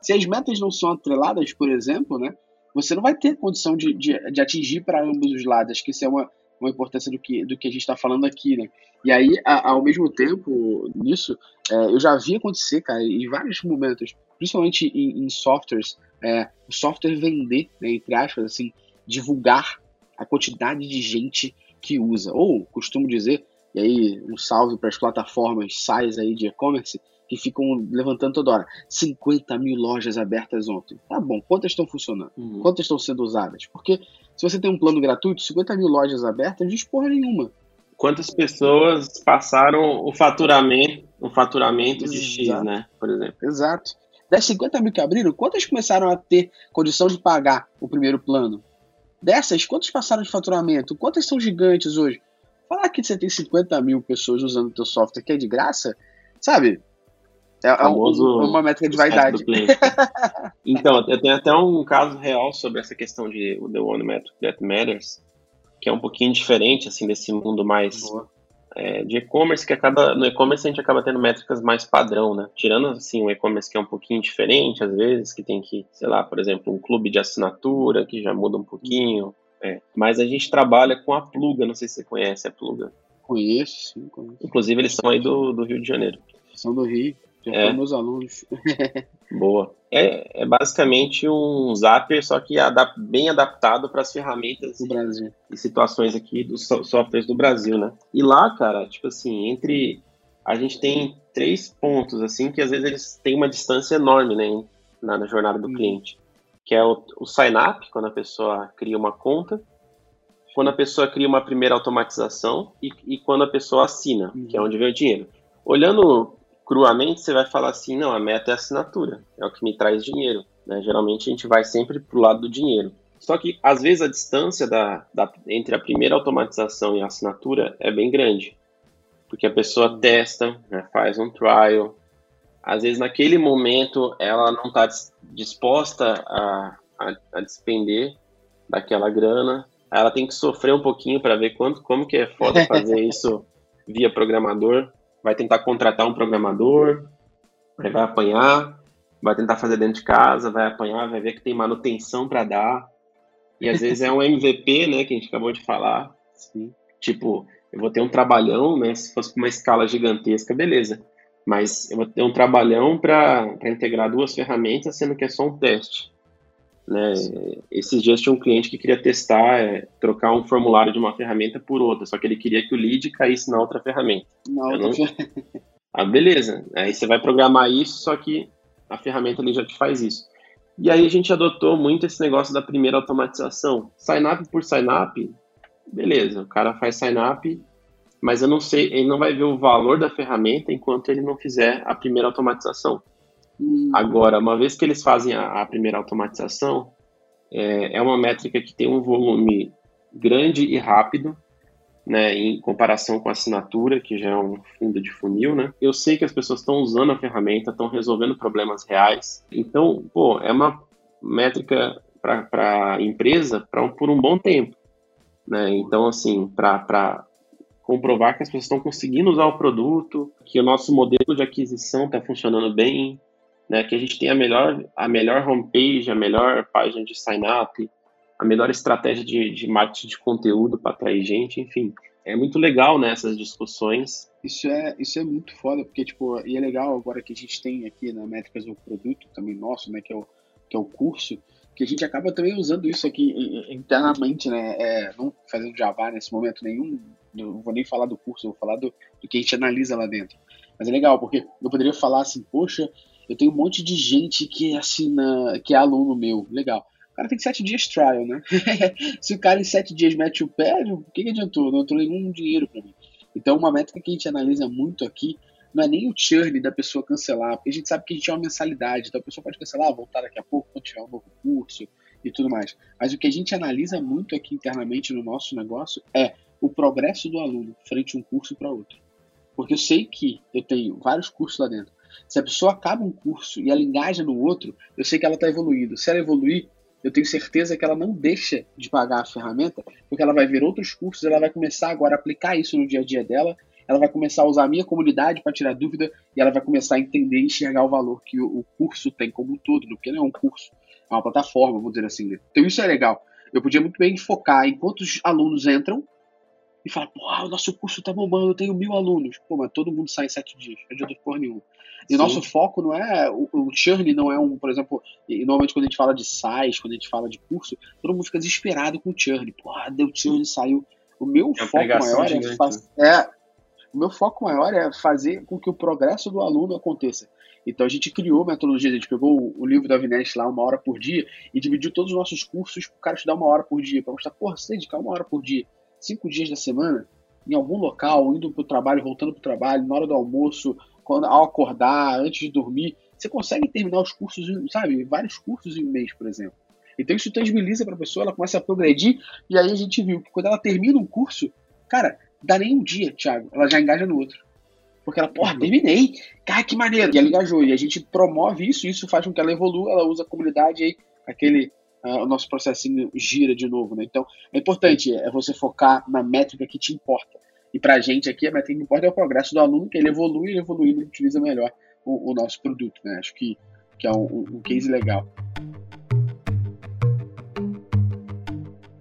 Se as metas não são atreladas, por exemplo, né, você não vai ter condição de, de, de atingir para ambos os lados. Acho que isso é uma, uma importância do que, do que a gente está falando aqui, né? E aí, a, ao mesmo tempo, nisso, é, eu já vi acontecer, cara, em vários momentos, principalmente em, em softwares, é, o software vender, né, entre aspas, assim, divulgar a quantidade de gente que usa. Ou, costumo dizer, e aí um salve para as plataformas SaaS aí de e-commerce, que ficam levantando toda hora. 50 mil lojas abertas ontem. Tá bom, quantas estão funcionando? Uhum. Quantas estão sendo usadas? Porque se você tem um plano gratuito, 50 mil lojas abertas, não diz porra nenhuma. Quantas pessoas passaram o faturamento, o faturamento de X, né? Por exemplo. Exato. Das 50 mil que abriram, quantas começaram a ter condição de pagar o primeiro plano? Dessas, quantos passaram de faturamento? Quantas são gigantes hoje? Falar que você tem 50 mil pessoas usando o teu software que é de graça, sabe? É, é um, uma métrica de vaidade. *laughs* então, eu tenho até um caso real sobre essa questão de The One Metric That Matters, que é um pouquinho diferente, assim, desse mundo mais Boa é, de e-commerce que acaba no e-commerce a gente acaba tendo métricas mais padrão, né? Tirando assim um e-commerce que é um pouquinho diferente às vezes, que tem que, sei lá, por exemplo, um clube de assinatura que já muda um pouquinho. É. Mas a gente trabalha com a Pluga, não sei se você conhece a Pluga. Conheço, sim, conheço. Inclusive eles são aí do, do Rio de Janeiro. São do Rio. Já é. meus alunos. *laughs* Boa. É, é, basicamente um Zapper, só que adap bem adaptado para as ferramentas do Brasil. e situações aqui dos softwares do Brasil, né? E lá, cara, tipo assim, entre a gente tem três pontos assim que às vezes eles têm uma distância enorme, né, na, na jornada do hum. cliente, que é o, o sign up, quando a pessoa cria uma conta, quando a pessoa cria uma primeira automatização e, e quando a pessoa assina, que é uhum. onde vem o dinheiro. Olhando cruamente, você vai falar assim: não, a meta é assinatura, é o que me traz dinheiro. Né? Geralmente a gente vai sempre para o lado do dinheiro. Só que às vezes a distância da, da, entre a primeira automatização e a assinatura é bem grande. Porque a pessoa testa, né, faz um trial. Às vezes naquele momento ela não está disposta a, a, a, despender daquela grana. Ela tem que sofrer um pouquinho para ver quanto, como que é foda fazer *laughs* isso via programador vai tentar contratar um programador, aí vai apanhar, vai tentar fazer dentro de casa, vai apanhar, vai ver que tem manutenção para dar. E às vezes é um MVP, né, que a gente acabou de falar. Sim. Tipo, eu vou ter um trabalhão, né, se fosse uma escala gigantesca, beleza. Mas eu vou ter um trabalhão para integrar duas ferramentas, sendo que é só um teste. Né? Esses dias tinha um cliente que queria testar, é, trocar um formulário de uma ferramenta por outra, só que ele queria que o lead caísse na outra ferramenta. Na outra. Não... Ah, beleza. Aí você vai programar isso, só que a ferramenta ali já te faz isso. E aí a gente adotou muito esse negócio da primeira automatização. Sign up por sign up, beleza, o cara faz sign up, mas eu não sei, ele não vai ver o valor da ferramenta enquanto ele não fizer a primeira automatização. Hum. Agora, uma vez que eles fazem a, a primeira automatização, é, é, uma métrica que tem um volume grande e rápido, né, em comparação com a assinatura, que já é um fundo de funil, né? Eu sei que as pessoas estão usando a ferramenta, estão resolvendo problemas reais. Então, pô, é uma métrica para a empresa pra por um bom tempo, né? Então, assim, para comprovar que as pessoas estão conseguindo usar o produto, que o nosso modelo de aquisição está funcionando bem, né? Que a gente tem a melhor, a melhor homepage, a melhor página de sign-up, a melhor estratégia de, de marketing de conteúdo para atrair gente, enfim. É muito legal nessas né, discussões. Isso é, isso é muito foda, porque, tipo, e é legal agora que a gente tem aqui na Métricas o produto também nosso, né, que é o, que é o curso, que a gente acaba também usando isso aqui internamente, né, é, não fazendo Java nesse momento nenhum, não vou nem falar do curso, vou falar do, do que a gente analisa lá dentro. Mas é legal, porque eu poderia falar assim, poxa, eu tenho um monte de gente que assina, que é aluno meu, legal cara tem sete dias trial, né? *laughs* Se o cara em sete dias mete o pé, o que, que adiantou? Não entrou nenhum dinheiro para mim. Então, uma métrica que a gente analisa muito aqui não é nem o churn da pessoa cancelar, porque a gente sabe que a gente é uma mensalidade, então a pessoa pode cancelar, voltar daqui a pouco, quando tiver um novo curso e tudo mais. Mas o que a gente analisa muito aqui internamente no nosso negócio é o progresso do aluno frente a um curso para outro. Porque eu sei que eu tenho vários cursos lá dentro. Se a pessoa acaba um curso e ela engaja no outro, eu sei que ela está evoluindo. Se ela evoluir, eu tenho certeza que ela não deixa de pagar a ferramenta, porque ela vai ver outros cursos, ela vai começar agora a aplicar isso no dia a dia dela, ela vai começar a usar a minha comunidade para tirar dúvida e ela vai começar a entender e enxergar o valor que o, curso tem como um todo, porque não é um curso, é uma plataforma, vamos dizer assim. Né? Então isso é legal. Eu podia muito bem focar em quantos alunos entram e falar, pô, o nosso curso tá bombando, eu tenho mil alunos. Pô, mas todo mundo sai em sete dias, não adianta porra nenhuma. E o nosso foco não é. O, o churn não é um, por exemplo, e normalmente quando a gente fala de size, quando a gente fala de curso, todo mundo fica desesperado com o churn. Pô, deu churn, saiu. O meu é foco maior é, faz, né? é. O meu foco maior é fazer com que o progresso do aluno aconteça. Então a gente criou metodologia, a gente pegou o, livro da Vinest lá, uma hora por dia, e dividiu todos os nossos cursos para o cara estudar uma hora por dia, para mostrar, porra, você dedicar uma hora por dia, cinco dias da semana, em algum local, indo para o trabalho, voltando para o trabalho, na hora do almoço, quando, ao acordar, antes de dormir, você consegue terminar os cursos, sabe? Vários cursos em um mês, por exemplo. Então isso tangibiliza para a pessoa, ela começa a progredir, e aí a gente viu que quando ela termina um curso, cara, dá nem um dia, Thiago, ela já engaja no outro. Porque ela, porra, terminei, cara, que maneiro. E ela engajou, e a gente promove isso, isso faz com que ela evolua, ela usa a comunidade aí, aquele, uh, o nosso processinho gira de novo, né? Então, é importante é você focar na métrica que te importa. E para a gente aqui, a métrica que importa é o progresso do aluno, que ele evolui, ele evolui, ele utiliza melhor o, o nosso produto, né? Acho que, que é um, um case legal.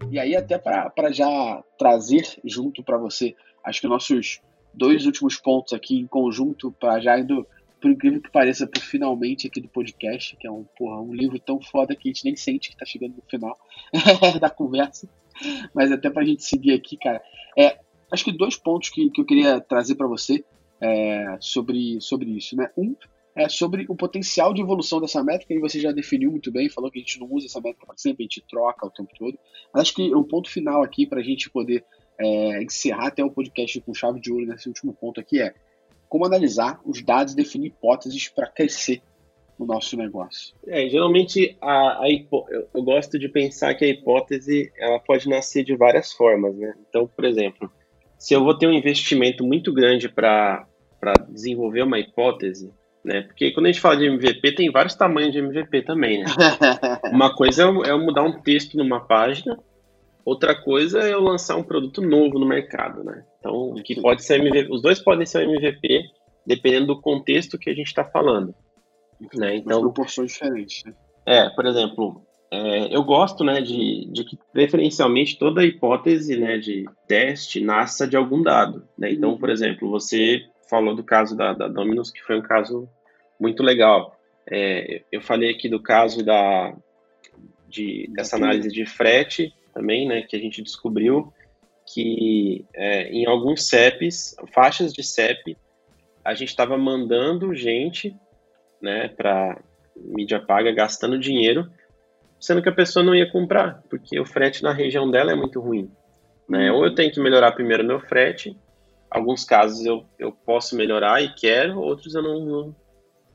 E aí, até para já trazer junto para você, acho que nossos dois últimos pontos aqui em conjunto, para já indo, por incrível que pareça, por finalmente aqui do podcast, que é um, porra, um livro tão foda que a gente nem sente que está chegando no final *laughs* da conversa, mas até para a gente seguir aqui, cara, é acho que dois pontos que, que eu queria trazer para você é, sobre, sobre isso. Né? Um é sobre o potencial de evolução dessa métrica, e você já definiu muito bem, falou que a gente não usa essa métrica para sempre, a gente troca o tempo todo. Mas acho que o ponto final aqui, para a gente poder é, encerrar até o podcast com chave de ouro nesse último ponto aqui, é como analisar os dados e definir hipóteses para crescer no nosso negócio. É, geralmente a, a hipo... eu gosto de pensar que a hipótese ela pode nascer de várias formas, né? Então, por exemplo, se eu vou ter um investimento muito grande para desenvolver uma hipótese, né? Porque quando a gente fala de MVP, tem vários tamanhos de MVP também, né? *laughs* uma coisa é eu mudar um texto numa página, outra coisa é eu lançar um produto novo no mercado, né? Então, que pode ser MVP, os dois podem ser MVP, dependendo do contexto que a gente está falando. Né? Então, proporções diferentes. Né? É, por exemplo, é, eu gosto, né, de, de que preferencialmente toda hipótese, né, de teste nasça de algum dado, né? Então, por exemplo, você falou do caso da, da Dominus, que foi um caso muito legal. É, eu falei aqui do caso da de, dessa análise de frete também, né, que a gente descobriu que é, em alguns CEPs, faixas de CEP, a gente estava mandando gente, né, para mídia paga, gastando dinheiro, sendo que a pessoa não ia comprar, porque o frete na região dela é muito ruim. Né? Ou eu tenho que melhorar primeiro meu frete, alguns casos eu, eu posso melhorar e quero, outros eu não, não,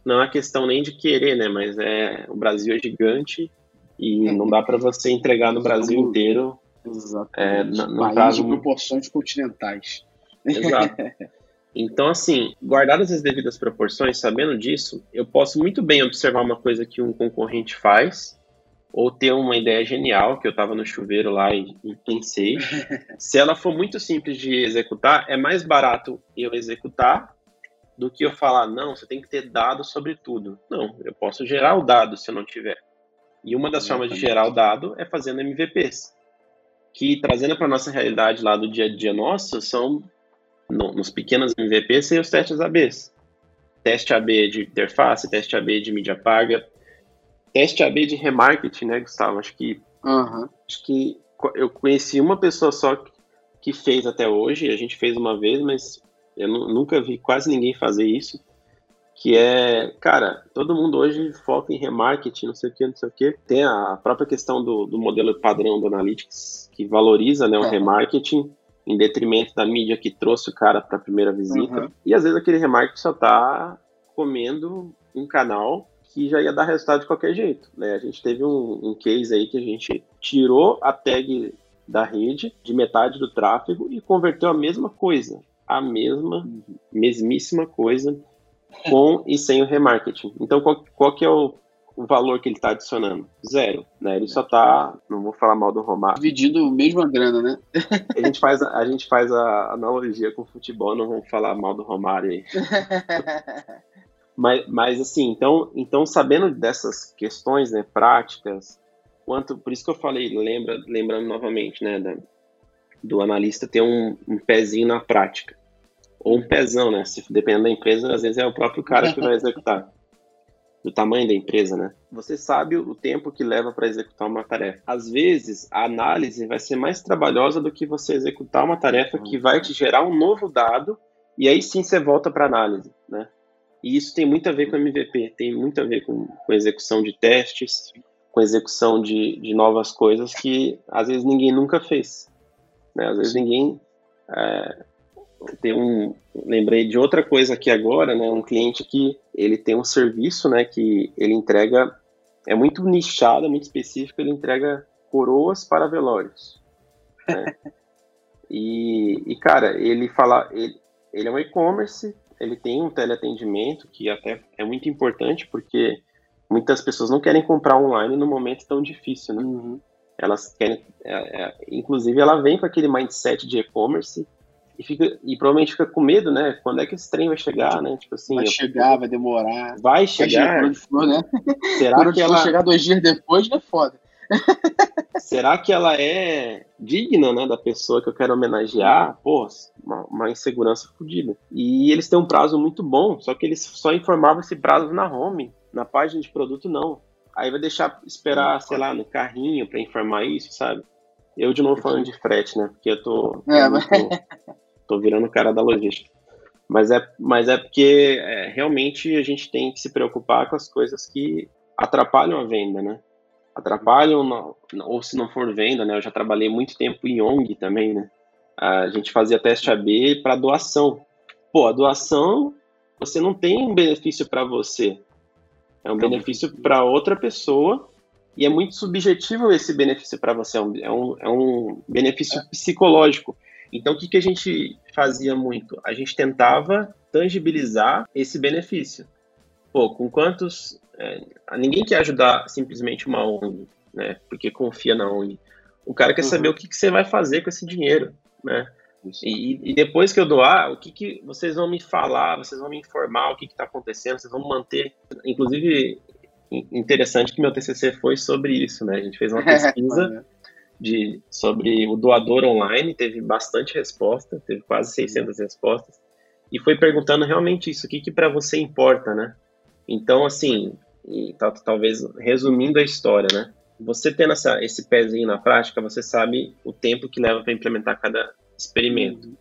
não é questão nem de querer, né? Mas é o Brasil é gigante e não dá para você entregar no Brasil inteiro. É, no, de proporções continentais. Exato. *laughs* Então, assim, guardadas as devidas proporções, sabendo disso, eu posso muito bem observar uma coisa que um concorrente faz, ou ter uma ideia genial, que eu estava no chuveiro lá e, e, pensei. *laughs* Se ela for muito simples de executar, é mais barato eu executar do que eu falar, não, você tem que ter dados sobre tudo. Não, eu posso gerar o dado se eu não tiver. E uma das Exatamente. formas de gerar o dado é fazendo MVPs, que trazendo para nossa realidade lá do dia a dia nosso, são no, nos pequenos MVPs e os testes ABs. Teste AB de interface, teste AB de mídia paga, teste AB de remarketing, né, Gustavo? Acho que uhum. acho que eu conheci uma pessoa só que fez até hoje, a gente fez uma vez, mas eu nunca vi quase ninguém fazer isso que é, cara, todo mundo hoje foca em remarketing, não sei o que, não sei o que. Tem a própria questão do, do modelo padrão do Analytics, que valoriza né, o é. remarketing em detrimento da mídia que trouxe o cara para a primeira visita. Uhum. E às vezes aquele remarketing só tá comendo um canal que já ia dar resultado de qualquer jeito. Né? A gente teve um, um case aí que a gente tirou a tag da rede de metade do tráfego e converteu a mesma coisa, a mesma, uhum. mesmíssima coisa com e sem o remarketing. Então, qual, qual que é o, o valor que ele está adicionando? Zero, né? Ele só está, não vou falar mal do Romário. Dividindo mesmo a grana, né? a, gente faz, a gente faz a analogia com o futebol, não vamos falar mal do Romário aí. *laughs* mas, mas assim, então, então sabendo dessas questões, né, práticas, quanto, por isso que eu falei, lembra, lembrando novamente, né, da, do analista ter um, um pezinho na prática ou um pezão, né? Se dependendo da empresa, às vezes é o próprio cara que vai executar. Do tamanho da empresa, né? Você sabe o tempo que leva para executar uma tarefa. Às vezes, a análise vai ser mais trabalhosa do que você executar uma tarefa que vai te gerar um novo dado e aí sim você volta para análise, né? E isso tem muito a ver com MVP, tem muito a ver com, com execução de testes, com execução de, de novas coisas que às vezes ninguém nunca fez. Né? Às vezes ninguém é, tem um lembrei de outra coisa aqui agora, né? Um cliente que ele tem um serviço, né? Que ele entrega é muito nichado, é muito específico. Ele entrega coroas para velórios. Né? *laughs* e, e cara, ele fala, ele, ele é um e-commerce, ele tem um teleatendimento que até é muito importante porque muitas pessoas não querem comprar online no momento tão difícil, né? Uhum. Elas querem, é, é, inclusive, ela vem com aquele mindset de e-commerce e, fica, e provavelmente fica com medo, né? Quando é que esse trem vai chegar, né? Tipo assim, vai chegar, vai demorar. Vai chegar. Vai for, né? Será que ela chegar dois dias depois é foda. Será que ela é digna, né, da pessoa que eu quero homenagear? Pô, uma, uma insegurança fodida. E eles têm um prazo muito bom, só que eles só informavam esse prazo na home, na página de produto não. Aí vai deixar esperar, sei lá, no carrinho para informar isso, sabe? Eu de novo falando de frete, né? Porque eu tô. É, mas... tô, tô virando cara da logística. Mas é, mas é porque é, realmente a gente tem que se preocupar com as coisas que atrapalham a venda, né? Atrapalham, ou se não for venda, né? Eu já trabalhei muito tempo em ONG também, né? A gente fazia teste AB para doação. Pô, a doação, você não tem um benefício para você. É um benefício para outra pessoa e é muito subjetivo esse benefício para você, é é um, é um benefício psicológico. Então, o que, que a gente fazia muito? A gente tentava tangibilizar esse benefício. Pô, com quantos. É, ninguém quer ajudar simplesmente uma ONG, né? Porque confia na ONG. O cara quer uhum. saber o que, que você vai fazer com esse dinheiro, né? E, e, depois que eu doar, o que, que vocês vão me falar, vocês vão me informar o que está acontecendo, vocês vão manter. Inclusive, interessante que meu TCC foi sobre isso, né? A gente fez uma *laughs* pesquisa de, sobre o doador online, teve bastante resposta, teve quase 600 respostas, e foi perguntando realmente isso, o que, que para você importa, né? Então, assim, talvez resumindo a história, né? Você tendo essa, esse pezinho na prática, você sabe o tempo que leva para implementar cada experimento. Uhum.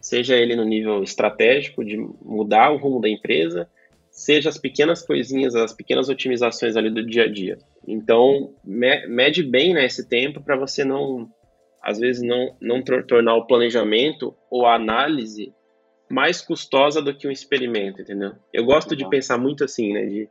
seja ele no nível estratégico de mudar o rumo da empresa, seja as pequenas coisinhas, as pequenas otimizações ali do dia a dia. Então, mede bem né, esse tempo para você não, às vezes, não, não tornar o planejamento ou a análise mais custosa do que um experimento, entendeu? Eu gosto de pensar muito assim, né, de,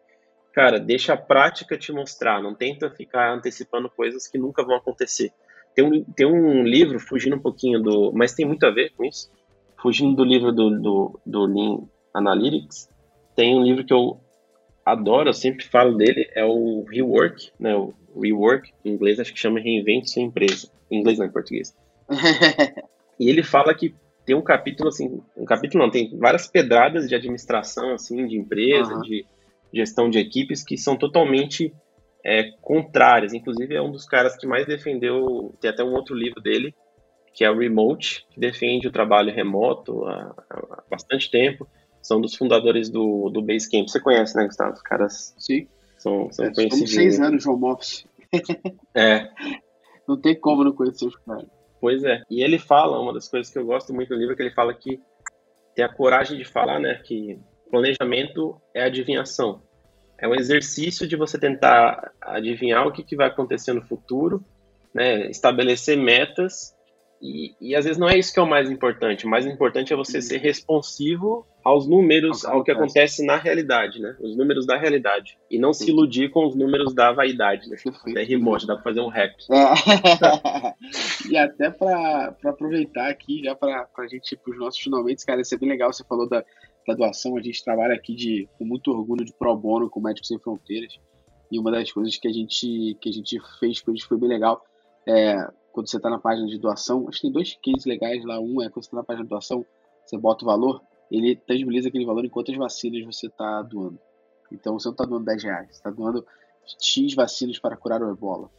cara, deixa a prática te mostrar, não tenta ficar antecipando coisas que nunca vão acontecer. Tem um, tem um livro, fugindo um pouquinho do. Mas tem muito a ver com isso. Fugindo do livro do, do, do Lean Analytics, tem um livro que eu adoro, eu sempre falo dele, é o Rework, né? O Rework, em inglês acho que chama Reinvente Sua Empresa. Em inglês não, em português. *laughs* e ele fala que tem um capítulo, assim, um capítulo não, tem várias pedradas de administração, assim, de empresa, uhum. de gestão de equipes que são totalmente é, contrárias. Inclusive, é um dos caras que mais defendeu. Tem até um outro livro dele, que é o Remote, que defende o trabalho remoto há, há bastante tempo. São dos fundadores do, do Basecamp. Você conhece, né, Gustavo? Os caras Sim. são, são é, conhecidos. seis anos de home office. é. *laughs* Não tem como não conhecer os caras. Pois é. E ele fala, uma das coisas que eu gosto muito do livro, é que ele fala que tem a coragem de falar, né, que planejamento é adivinhação é um exercício de você tentar adivinhar o que, que vai acontecer no futuro, né, estabelecer metas, e, e, às vezes não é isso que é o mais importante. O mais importante é você ser responsivo aos números, ao que acontece na realidade, né? Os números da realidade. E não se iludir com os números da vaidade, né? É remote, dá para fazer um hack. É. *laughs* e até para aproveitar aqui, já para a gente ir para os nossos finalmente, cara, isso é bem legal. Você falou da, da doação, a gente trabalha aqui de, com muito orgulho de pro bono com Médicos Sem Fronteiras. E uma das coisas que a gente, que a gente fez com eles foi bem legal. É, quando você está na página de doação, acho que tem dois cases legais lá. Um é quando você está na página de doação, você bota o valor, ele tangibiliza aquele valor em quantas vacinas você está doando. Então você não está doando 10 reais, você está doando X vacinas para curar o ebola.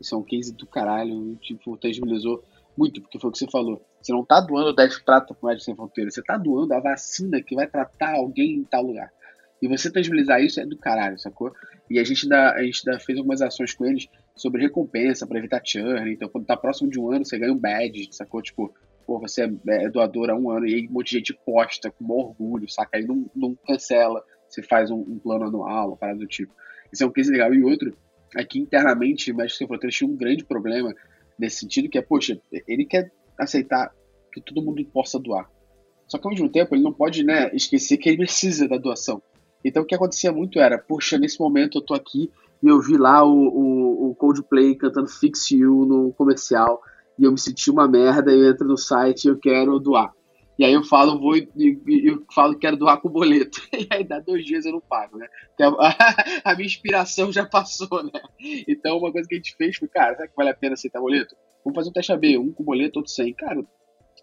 Isso é um case do caralho, tipo, tangibilizou muito, porque foi o que você falou. Você não está doando 10 pratas para o Médico Sem Fronteiras, você está doando a vacina que vai tratar alguém em tal lugar. E você tangibilizar isso é do caralho, sacou? E a gente, a gente dá, fez algumas ações com eles sobre recompensa para evitar churn. Então, quando tá próximo de um ano, você ganha um badge, sacou? Tipo, pô, você é, é doador há um ano e aí um monte de gente posta com orgulho, saca? Aí não, não cancela, você faz um, um plano anual, uma parada do tipo. Isso é um case legal. E outro, aqui internamente, mas Sem Fronteiras tinha um grande problema nesse sentido, que é, poxa, ele quer aceitar que todo mundo possa doar. Só que ao mesmo tempo ele não pode né, esquecer que ele precisa da doação. Então o que acontecia muito era, poxa, nesse momento eu tô aqui e eu vi lá o, o, o Coldplay cantando Fix You no comercial e eu me senti uma merda, eu entro no site e eu quero doar. E aí eu falo, vou e, eu falo que quero doar com boleto. *laughs* E aí dá dois dias eu não pago, né? A, *laughs* a, minha inspiração já passou, né? Então uma coisa que a gente fez foi, cara, será que vale a pena aceitar boleto? Vamos fazer um teste AB, um com boleto, outro sem. Cara,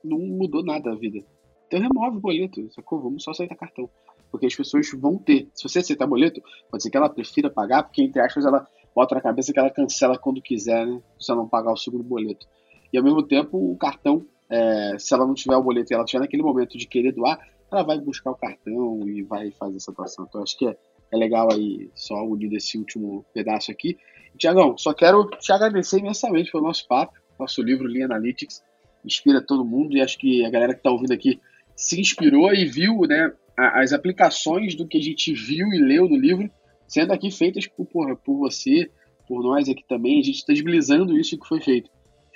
não mudou nada a vida. Então remove o boleto, sacou? Vamos só aceitar cartão. Porque as pessoas vão ter. Se você aceitar boleto, pode ser que ela prefira pagar, porque entre aspas ela bota na cabeça que ela cancela quando quiser, né? Se ela não pagar o segundo boleto. E ao mesmo tempo, o cartão, é, se ela não tiver o boleto e ela tiver naquele momento de querer doar, ela vai buscar o cartão e vai fazer essa doação. Então acho que é, é legal aí, só unir esse último pedaço aqui. Tiagão, só quero te agradecer imensamente pelo nosso papo, nosso livro Lean Analytics inspira todo mundo e acho que a galera que está ouvindo aqui se inspirou e viu né, as aplicações do que a gente viu e leu no livro sendo aqui feitas por, por, por você, por nós aqui também, a gente tangibilizando isso que foi feito.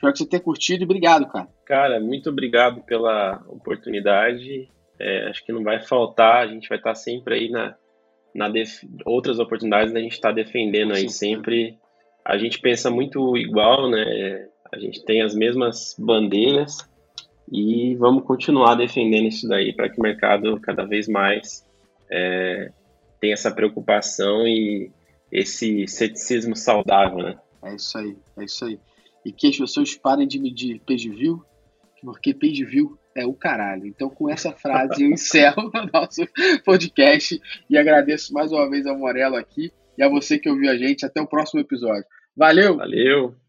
Espero que você tenha curtido e obrigado, cara. Cara, muito obrigado pela oportunidade. É, acho que não vai faltar, a gente vai estar sempre aí na, na def... outras oportunidades da gente estar defendendo aí Sim. sempre. A gente pensa muito igual, né? A gente tem as mesmas bandeiras e vamos continuar defendendo isso daí para que o mercado cada vez mais é, tenha essa preocupação e esse ceticismo saudável, né? É isso aí, é isso aí. E que as pessoas parem de medir page view, porque page view é o caralho. Então, com essa frase, eu encerro *laughs* o nosso podcast e agradeço mais uma vez ao Morello aqui e a você que ouviu a gente. Até o próximo episódio. Valeu! Valeu!